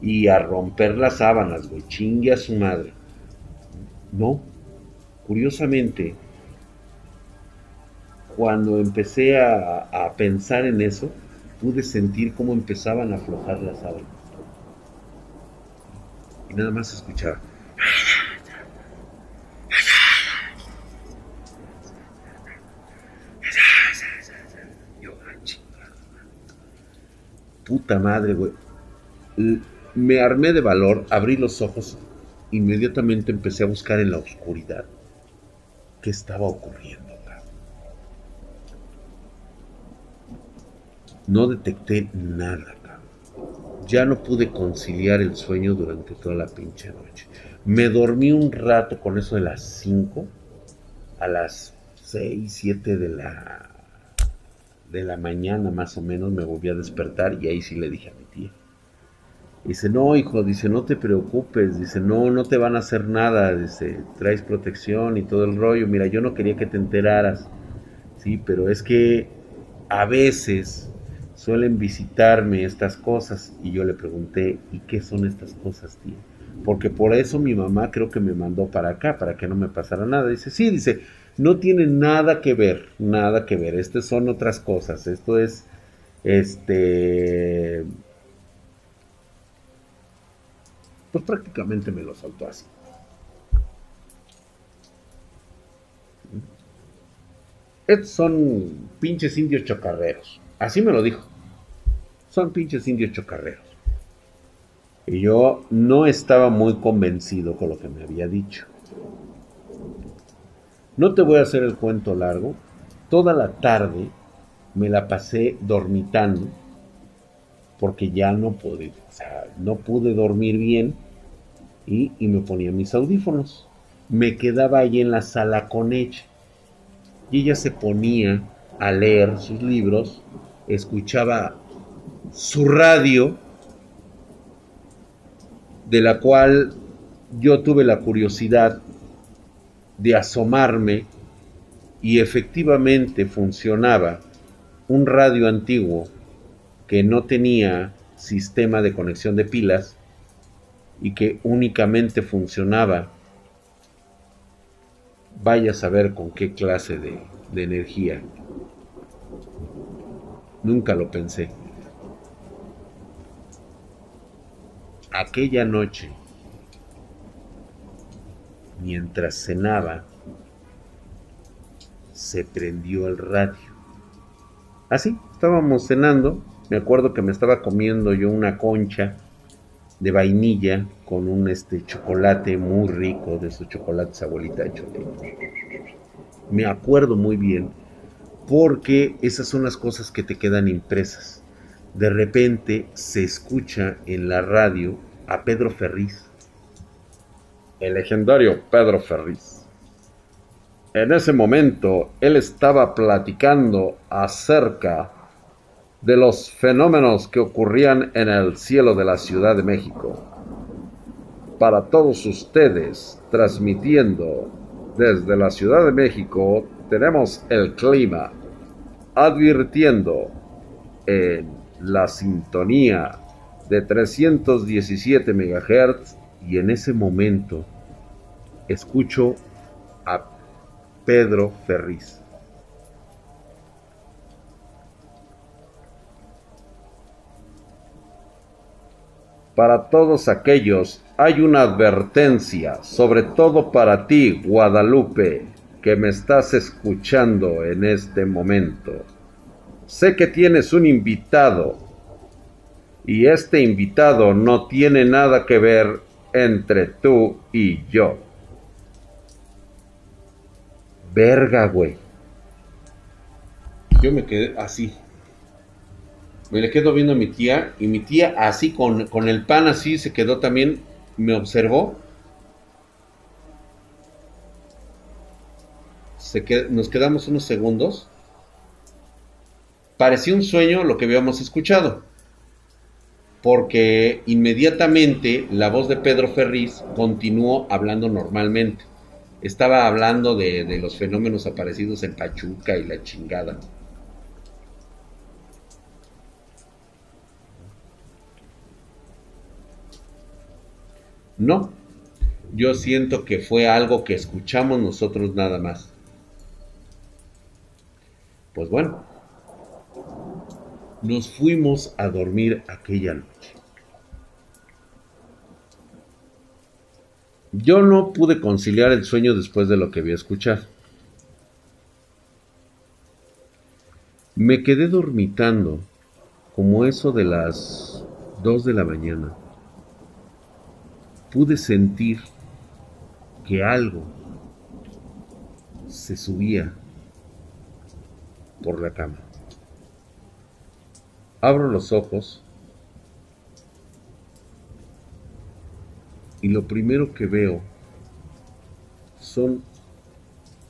y a romper las sábanas, güey, chingue a su madre. No, curiosamente, cuando empecé a, a pensar en eso, pude sentir cómo empezaban a aflojar las sábanas. Y nada más escuchaba. Puta madre, güey. Me armé de valor, abrí los ojos, inmediatamente empecé a buscar en la oscuridad qué estaba ocurriendo. No detecté nada, cabrón. Ya no pude conciliar el sueño durante toda la pinche noche. Me dormí un rato con eso de las 5 a las 6, 7 de la de la mañana más o menos me volví a despertar y ahí sí le dije a mi tía. Dice, no, hijo, dice, no te preocupes, dice, no, no te van a hacer nada, dice, traes protección y todo el rollo. Mira, yo no quería que te enteraras, sí, pero es que a veces suelen visitarme estas cosas y yo le pregunté, ¿y qué son estas cosas, tía? Porque por eso mi mamá creo que me mandó para acá, para que no me pasara nada. Dice, sí, dice, no tiene nada que ver, nada que ver. Estas son otras cosas. Esto es, este, pues prácticamente me lo saltó así. Estos son pinches indios chocarreros. Así me lo dijo. Son pinches indios chocarreros. Y yo no estaba muy convencido con lo que me había dicho. No te voy a hacer el cuento largo. Toda la tarde me la pasé dormitando porque ya no pude, o sea, no pude dormir bien y, me ponía mis audífonos. Me quedaba ahí en la sala con ella y ella se ponía a leer sus libros, escuchaba su radio, de la cual yo tuve la curiosidad de asomarme y efectivamente funcionaba un radio antiguo que no tenía sistema de conexión de pilas y que únicamente funcionaba, vaya a saber con qué clase de, de energía. Nunca lo pensé. Aquella noche Mientras cenaba, se prendió el radio. Así, estábamos cenando. Me acuerdo que me estaba comiendo yo una concha de vainilla con un este chocolate muy rico de esos chocolates abuelita hecho. Me acuerdo muy bien porque esas son las cosas que te quedan impresas. De repente se escucha en la radio a Pedro Ferriz el legendario Pedro Ferriz. En ese momento él estaba platicando acerca de los fenómenos que ocurrían en el cielo de la Ciudad de México. Para todos ustedes, transmitiendo desde la Ciudad de México, tenemos el clima, advirtiendo en la sintonía de 317 MHz y en ese momento escucho a Pedro Ferriz. Para todos aquellos hay una advertencia, sobre todo para ti, Guadalupe, que me estás escuchando en este momento. Sé que tienes un invitado y este invitado no tiene nada que ver entre tú y yo. Verga, güey. Yo me quedé así. Me le quedo viendo a mi tía y mi tía así con, con el pan así se quedó también, me observó. Se nos quedamos unos segundos. Parecía un sueño lo que habíamos escuchado. Porque inmediatamente la voz de Pedro Ferriz continuó hablando normalmente. Estaba hablando de, de los fenómenos aparecidos en Pachuca y la chingada. No, yo siento que fue algo que escuchamos nosotros nada más. Pues bueno, nos fuimos a dormir aquella noche. Yo no pude conciliar el sueño después de lo que vi escuchar. Me quedé dormitando como eso de las 2 de la mañana pude sentir que algo se subía por la cama. Abro los ojos y lo primero que veo son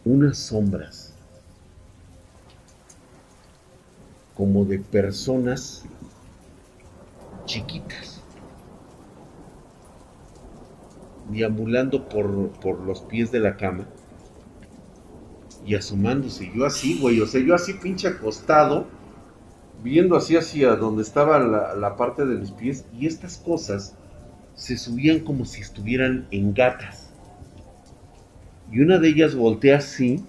unas sombras como de personas chiquitas. deambulando por, por los pies de la cama y asomándose. Yo así, güey, o sea, yo así pinche acostado, viendo así hacia donde estaba la, la, parte de los pies, y estas cosas se subían como si estuvieran en gatas. Y una de ellas voltea así,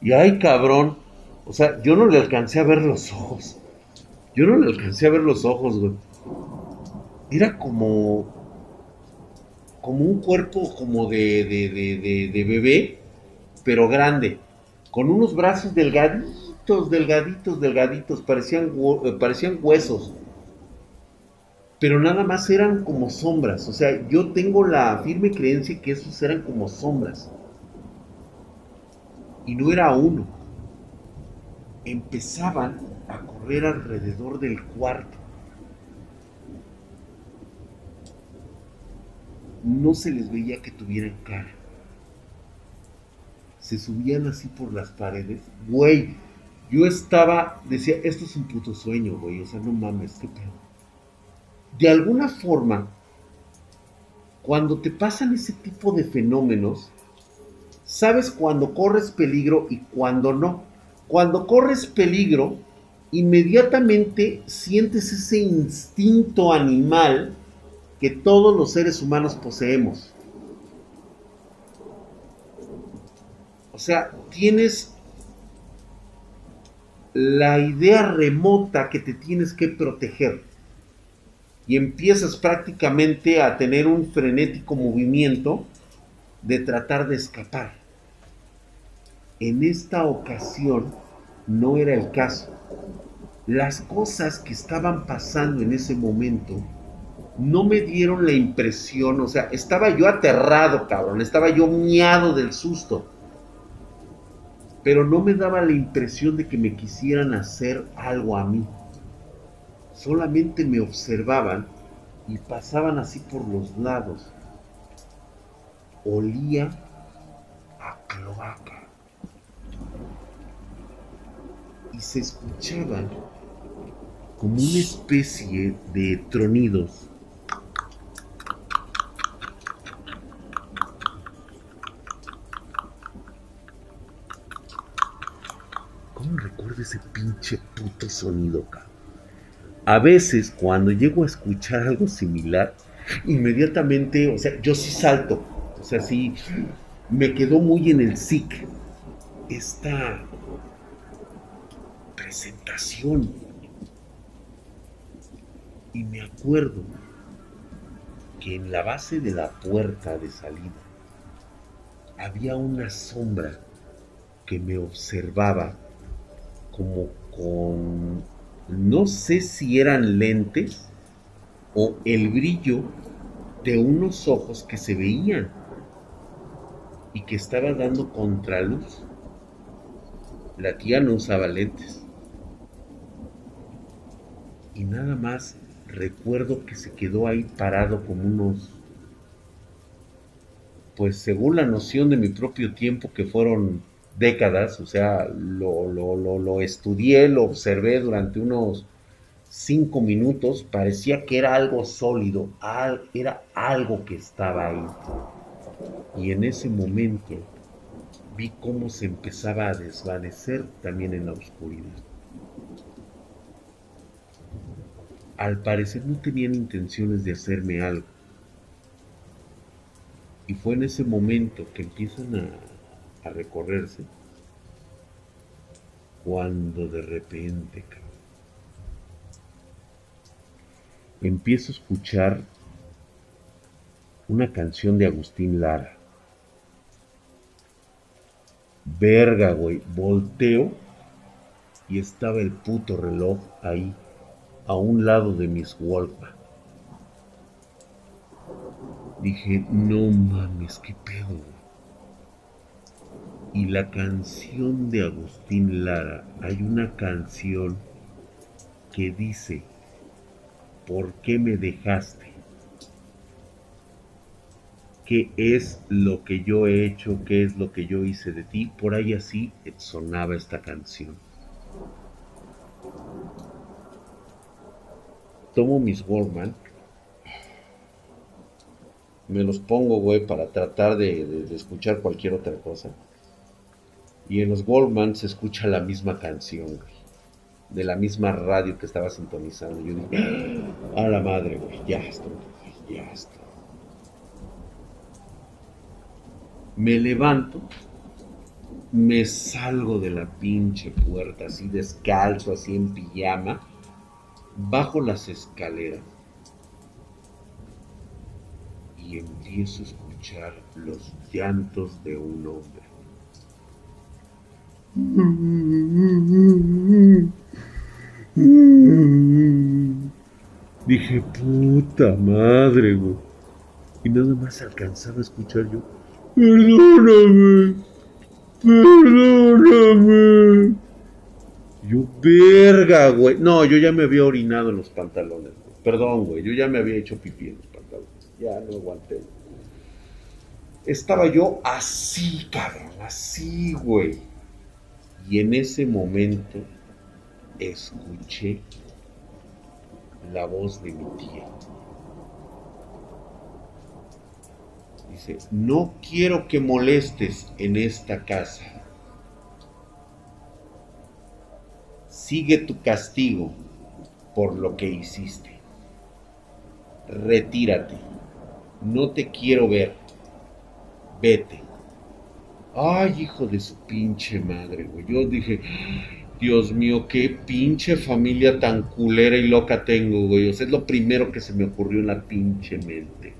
y ay cabrón, o sea, yo no le alcancé a ver los ojos. Yo no le alcancé a ver los ojos, güey. Era como, como un cuerpo como de, de, bebé, pero grande, con unos brazos delgaditos, delgaditos, delgaditos, parecían, eh, parecían huesos, pero nada más eran como sombras, o sea, yo tengo la firme creencia que esos eran como sombras, y no era uno, empezaban a correr alrededor del cuarto. No se les veía que tuvieran cara. Se subían así por las paredes. Güey, yo estaba, decía, esto es un puto sueño, güey. O sea, no mames, qué pedo. De alguna forma, cuando te pasan ese tipo de fenómenos, sabes cuando corres peligro y cuando no. Cuando corres peligro, inmediatamente sientes ese instinto animal que todos los seres humanos poseemos. O sea, tienes la idea remota que te tienes que proteger y empiezas prácticamente a tener un frenético movimiento de tratar de escapar. En esta ocasión no era el caso. Las cosas que estaban pasando en ese momento no me dieron la impresión, o sea, estaba yo aterrado, cabrón, estaba yo miado del susto. Pero no me daba la impresión de que me quisieran hacer algo a mí. Solamente me observaban y pasaban así por los lados. Olía a cloaca. Y se escuchaban como una especie de tronidos. ¿Cómo recuerdo ese pinche puto sonido, cabrón? A veces, cuando llego a escuchar algo similar, inmediatamente, o sea, yo sí salto. O sea, sí, me quedó muy en el SIC esta presentación. Y me acuerdo que en la base de la puerta de salida había una sombra que me observaba como con, no sé si eran lentes o el brillo de unos ojos que se veían y que estaba dando contraluz. La tía no usaba lentes. Y nada más recuerdo que se quedó ahí parado como unos, pues según la noción de mi propio tiempo, que fueron décadas, o sea, lo, lo, lo, lo estudié, lo observé durante unos cinco minutos, parecía que era algo sólido, era algo que estaba ahí. Y en ese momento vi cómo se empezaba a desvanecer también en la oscuridad. Al parecer no tenían intenciones de hacerme algo. Y fue en ese momento que empiezan a, a recorrerse cuando de repente empiezo a escuchar una canción de Agustín Lara. Verga, güey. Volteo y estaba el puto reloj ahí, a un lado de mis Walkman. Dije, no mames, qué pedo. Y la canción de Agustín Lara, hay una canción que dice, ¿por qué me dejaste? ¿Qué es lo que yo he hecho? ¿Qué es lo que yo hice de ti? Por ahí así sonaba esta canción. Tomo mis Wallman, me los pongo, güey, para tratar de, escuchar cualquier otra cosa. Y en los Wallman se escucha la misma canción, güey de la misma radio que estaba sintonizando. Yo dije, a la madre, güey, ya estoy, ya estoy. Me levanto, me salgo de la pinche puerta, así descalzo, así en pijama, bajo las escaleras y empiezo a escuchar los llantos de un hombre. Dije, puta madre, güey. Y nada más alcanzaba a escuchar yo, perdóname, perdóname. Yo, verga, güey. No, yo ya me había orinado en los pantalones. Perdón, güey. Yo ya me había hecho pipí en los pantalones. Ya no aguanté. Estaba yo así, cabrón, así, güey. Y en ese momento escuché la voz de mi tía. Dice, no quiero que molestes en esta casa. Sigue tu castigo por lo que hiciste. Retírate. No te quiero ver. Vete. Ay, hijo de su pinche madre, güey. Yo dije, Dios mío, qué pinche familia tan culera y loca tengo, güey. O sea, es lo primero que se me ocurrió en la pinche mente.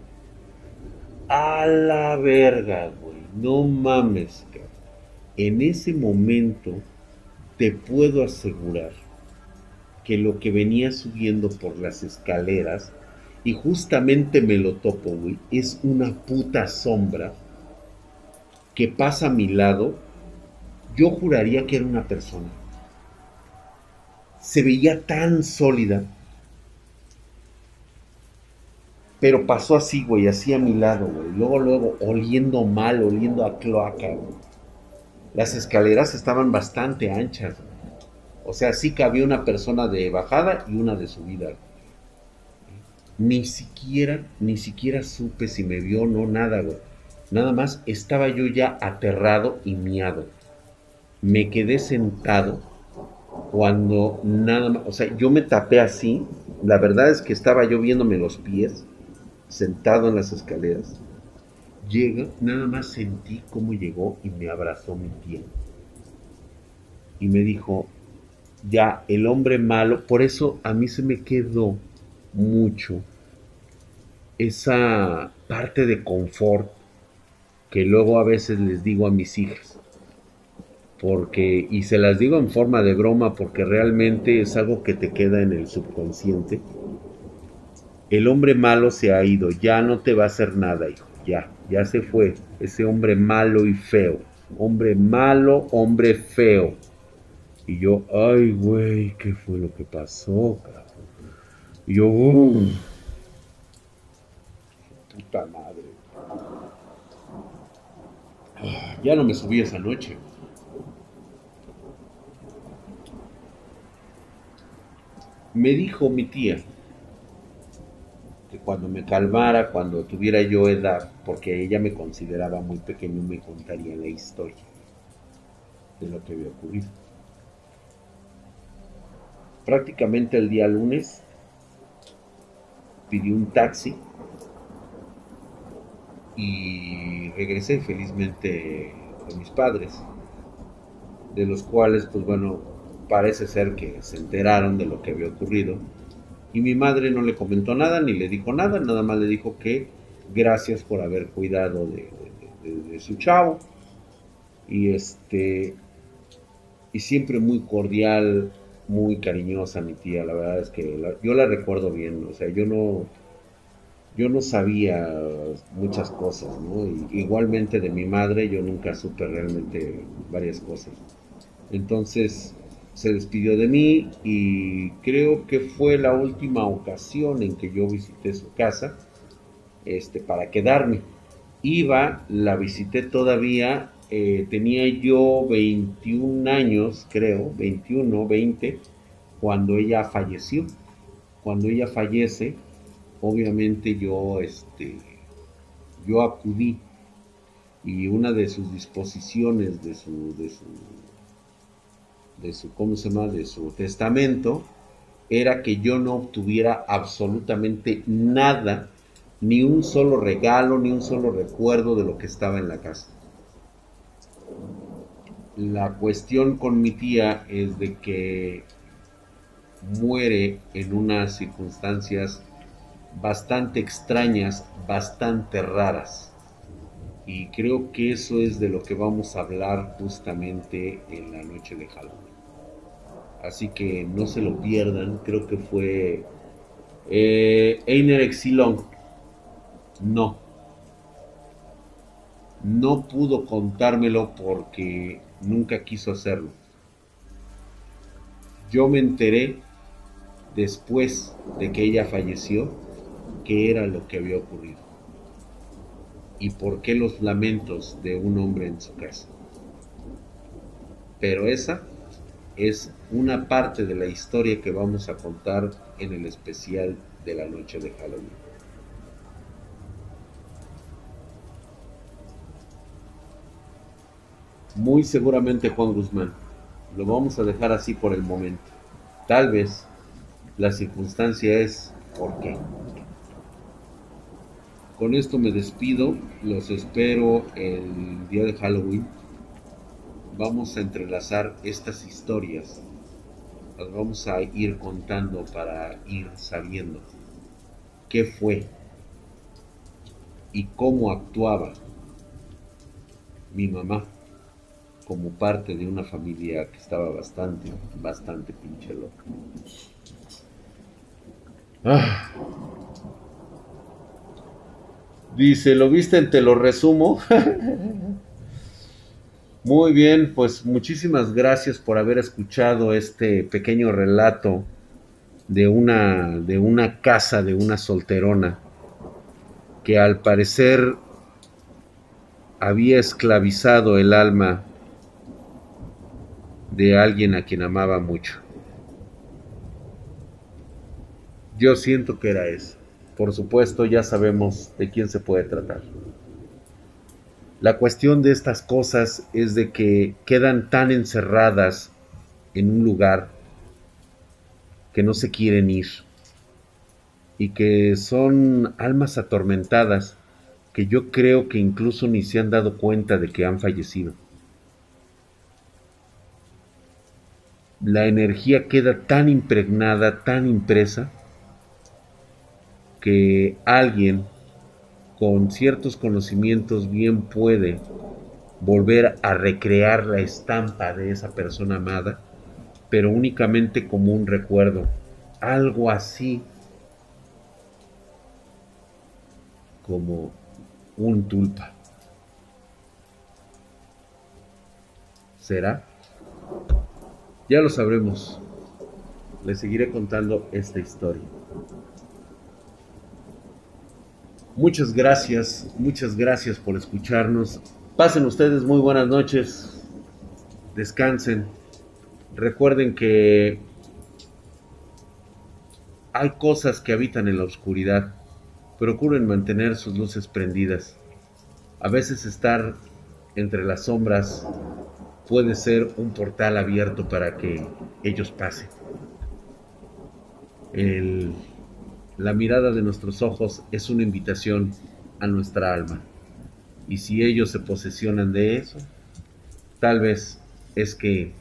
A la verga, güey. No mames, cabrón. En ese momento te puedo asegurar que lo que venía subiendo por las escaleras, y justamente me lo topo, güey, es una puta sombra que pasa a mi lado. Yo juraría que era una persona se veía tan sólida. Pero pasó así, güey, así a mi lado, güey. Luego, luego, oliendo mal, oliendo a cloaca, güey. Las escaleras estaban bastante anchas, güey. O sea, sí que había una persona de bajada y una de subida. Ni siquiera, ni siquiera supe si me vio o no, nada, güey. Nada más estaba yo ya aterrado y miado. Me quedé sentado cuando nada más, o sea, yo me tapé así. La verdad es que estaba yo viéndome los pies, sentado en las escaleras. Llega, nada más sentí cómo llegó y me abrazó mi tía. Y me dijo, ya, el hombre malo, por eso a mí se me quedó mucho esa parte de confort que luego a veces les digo a mis hijas. Porque, y se las digo en forma de broma porque realmente es algo que te queda en el subconsciente. El hombre malo se ha ido, ya no te va a hacer nada, hijo, ya, ya se fue. Ese hombre malo y feo. Hombre malo, hombre feo. Y yo, ay, güey, ¿qué fue lo que pasó, Y yo, puta madre. Ya no me subí esa noche. Me dijo mi tía que cuando me calmara, cuando tuviera yo edad, porque ella me consideraba muy pequeño, me contaría la historia de lo que había ocurrido. Prácticamente el día lunes pidió un taxi y regresé felizmente con mis padres, de los cuales, pues bueno, parece ser que se enteraron de lo que había ocurrido. Y mi madre no le comentó nada, ni le dijo nada, nada más le dijo que gracias por haber cuidado de, su chavo. Y este, y siempre muy cordial, muy cariñosa mi tía, la verdad es que yo la recuerdo bien, o sea, yo no, yo no sabía muchas cosas, ¿no? igualmente de mi madre yo nunca supe realmente varias cosas. Entonces se despidió de mí y creo que fue la última ocasión en que yo visité su casa este, para quedarme. Iba, la visité todavía, eh, tenía yo 21 años, creo, 21, 20, cuando ella falleció. Cuando ella fallece, obviamente yo, este, yo acudí y una de sus disposiciones de su, de su, de su, ¿cómo se llama? De su testamento era que yo no obtuviera absolutamente nada, ni un solo regalo, ni un solo recuerdo de lo que estaba en la casa. La cuestión con mi tía es de que muere en unas circunstancias bastante extrañas, bastante raras. Y creo que eso es de lo que vamos a hablar justamente en la noche de Halloween. Así que no se lo pierdan, creo que fue eh, Einer Exilon. No. No pudo contármelo porque nunca quiso hacerlo. Yo me enteré después de que ella falleció qué era lo que había ocurrido y por qué los lamentos de un hombre en su casa. Pero esa es una parte de la historia que vamos a contar en el especial de la noche de Halloween. Muy seguramente Juan Guzmán. Lo vamos a dejar así por el momento. Tal vez la circunstancia es por qué. Con esto me despido, los espero el día de Halloween. Vamos a entrelazar estas historias, las vamos a ir contando para ir sabiendo qué fue y cómo actuaba mi mamá como parte de una familia que estaba bastante, bastante pinche loca. Ah. Dice, ¿lo viste? Te lo resumo. [LAUGHS] Muy bien, pues muchísimas gracias por haber escuchado este pequeño relato de una, de una casa, de una solterona, que al parecer había esclavizado el alma de alguien a quien amaba mucho. Yo siento que era eso. Por supuesto, ya sabemos de quién se puede tratar. La cuestión de estas cosas es de que quedan tan encerradas en un lugar que no se quieren ir y que son almas atormentadas que yo creo que incluso ni se han dado cuenta de que han fallecido. La energía queda tan impregnada, tan impresa, que alguien con ciertos conocimientos bien puede volver a recrear la estampa de esa persona amada, pero únicamente como un recuerdo, algo así como un tulpa. ¿Será? Ya lo sabremos. Les seguiré contando esta historia. Muchas gracias, muchas gracias por escucharnos. Pasen ustedes muy buenas noches. Descansen. Recuerden que hay cosas que habitan en la oscuridad. Procuren mantener sus luces prendidas. A veces estar entre las sombras puede ser un portal abierto para que ellos pasen. El la mirada de nuestros ojos es una invitación a nuestra alma. Y si ellos se posesionan de eso, tal vez es que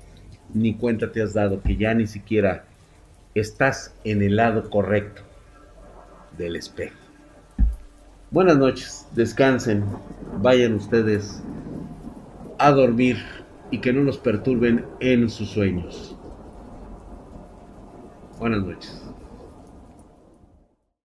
ni cuenta te has dado que ya ni siquiera estás en el lado correcto del espejo. Buenas noches, descansen, vayan ustedes a dormir y que no los perturben en sus sueños. Buenas noches.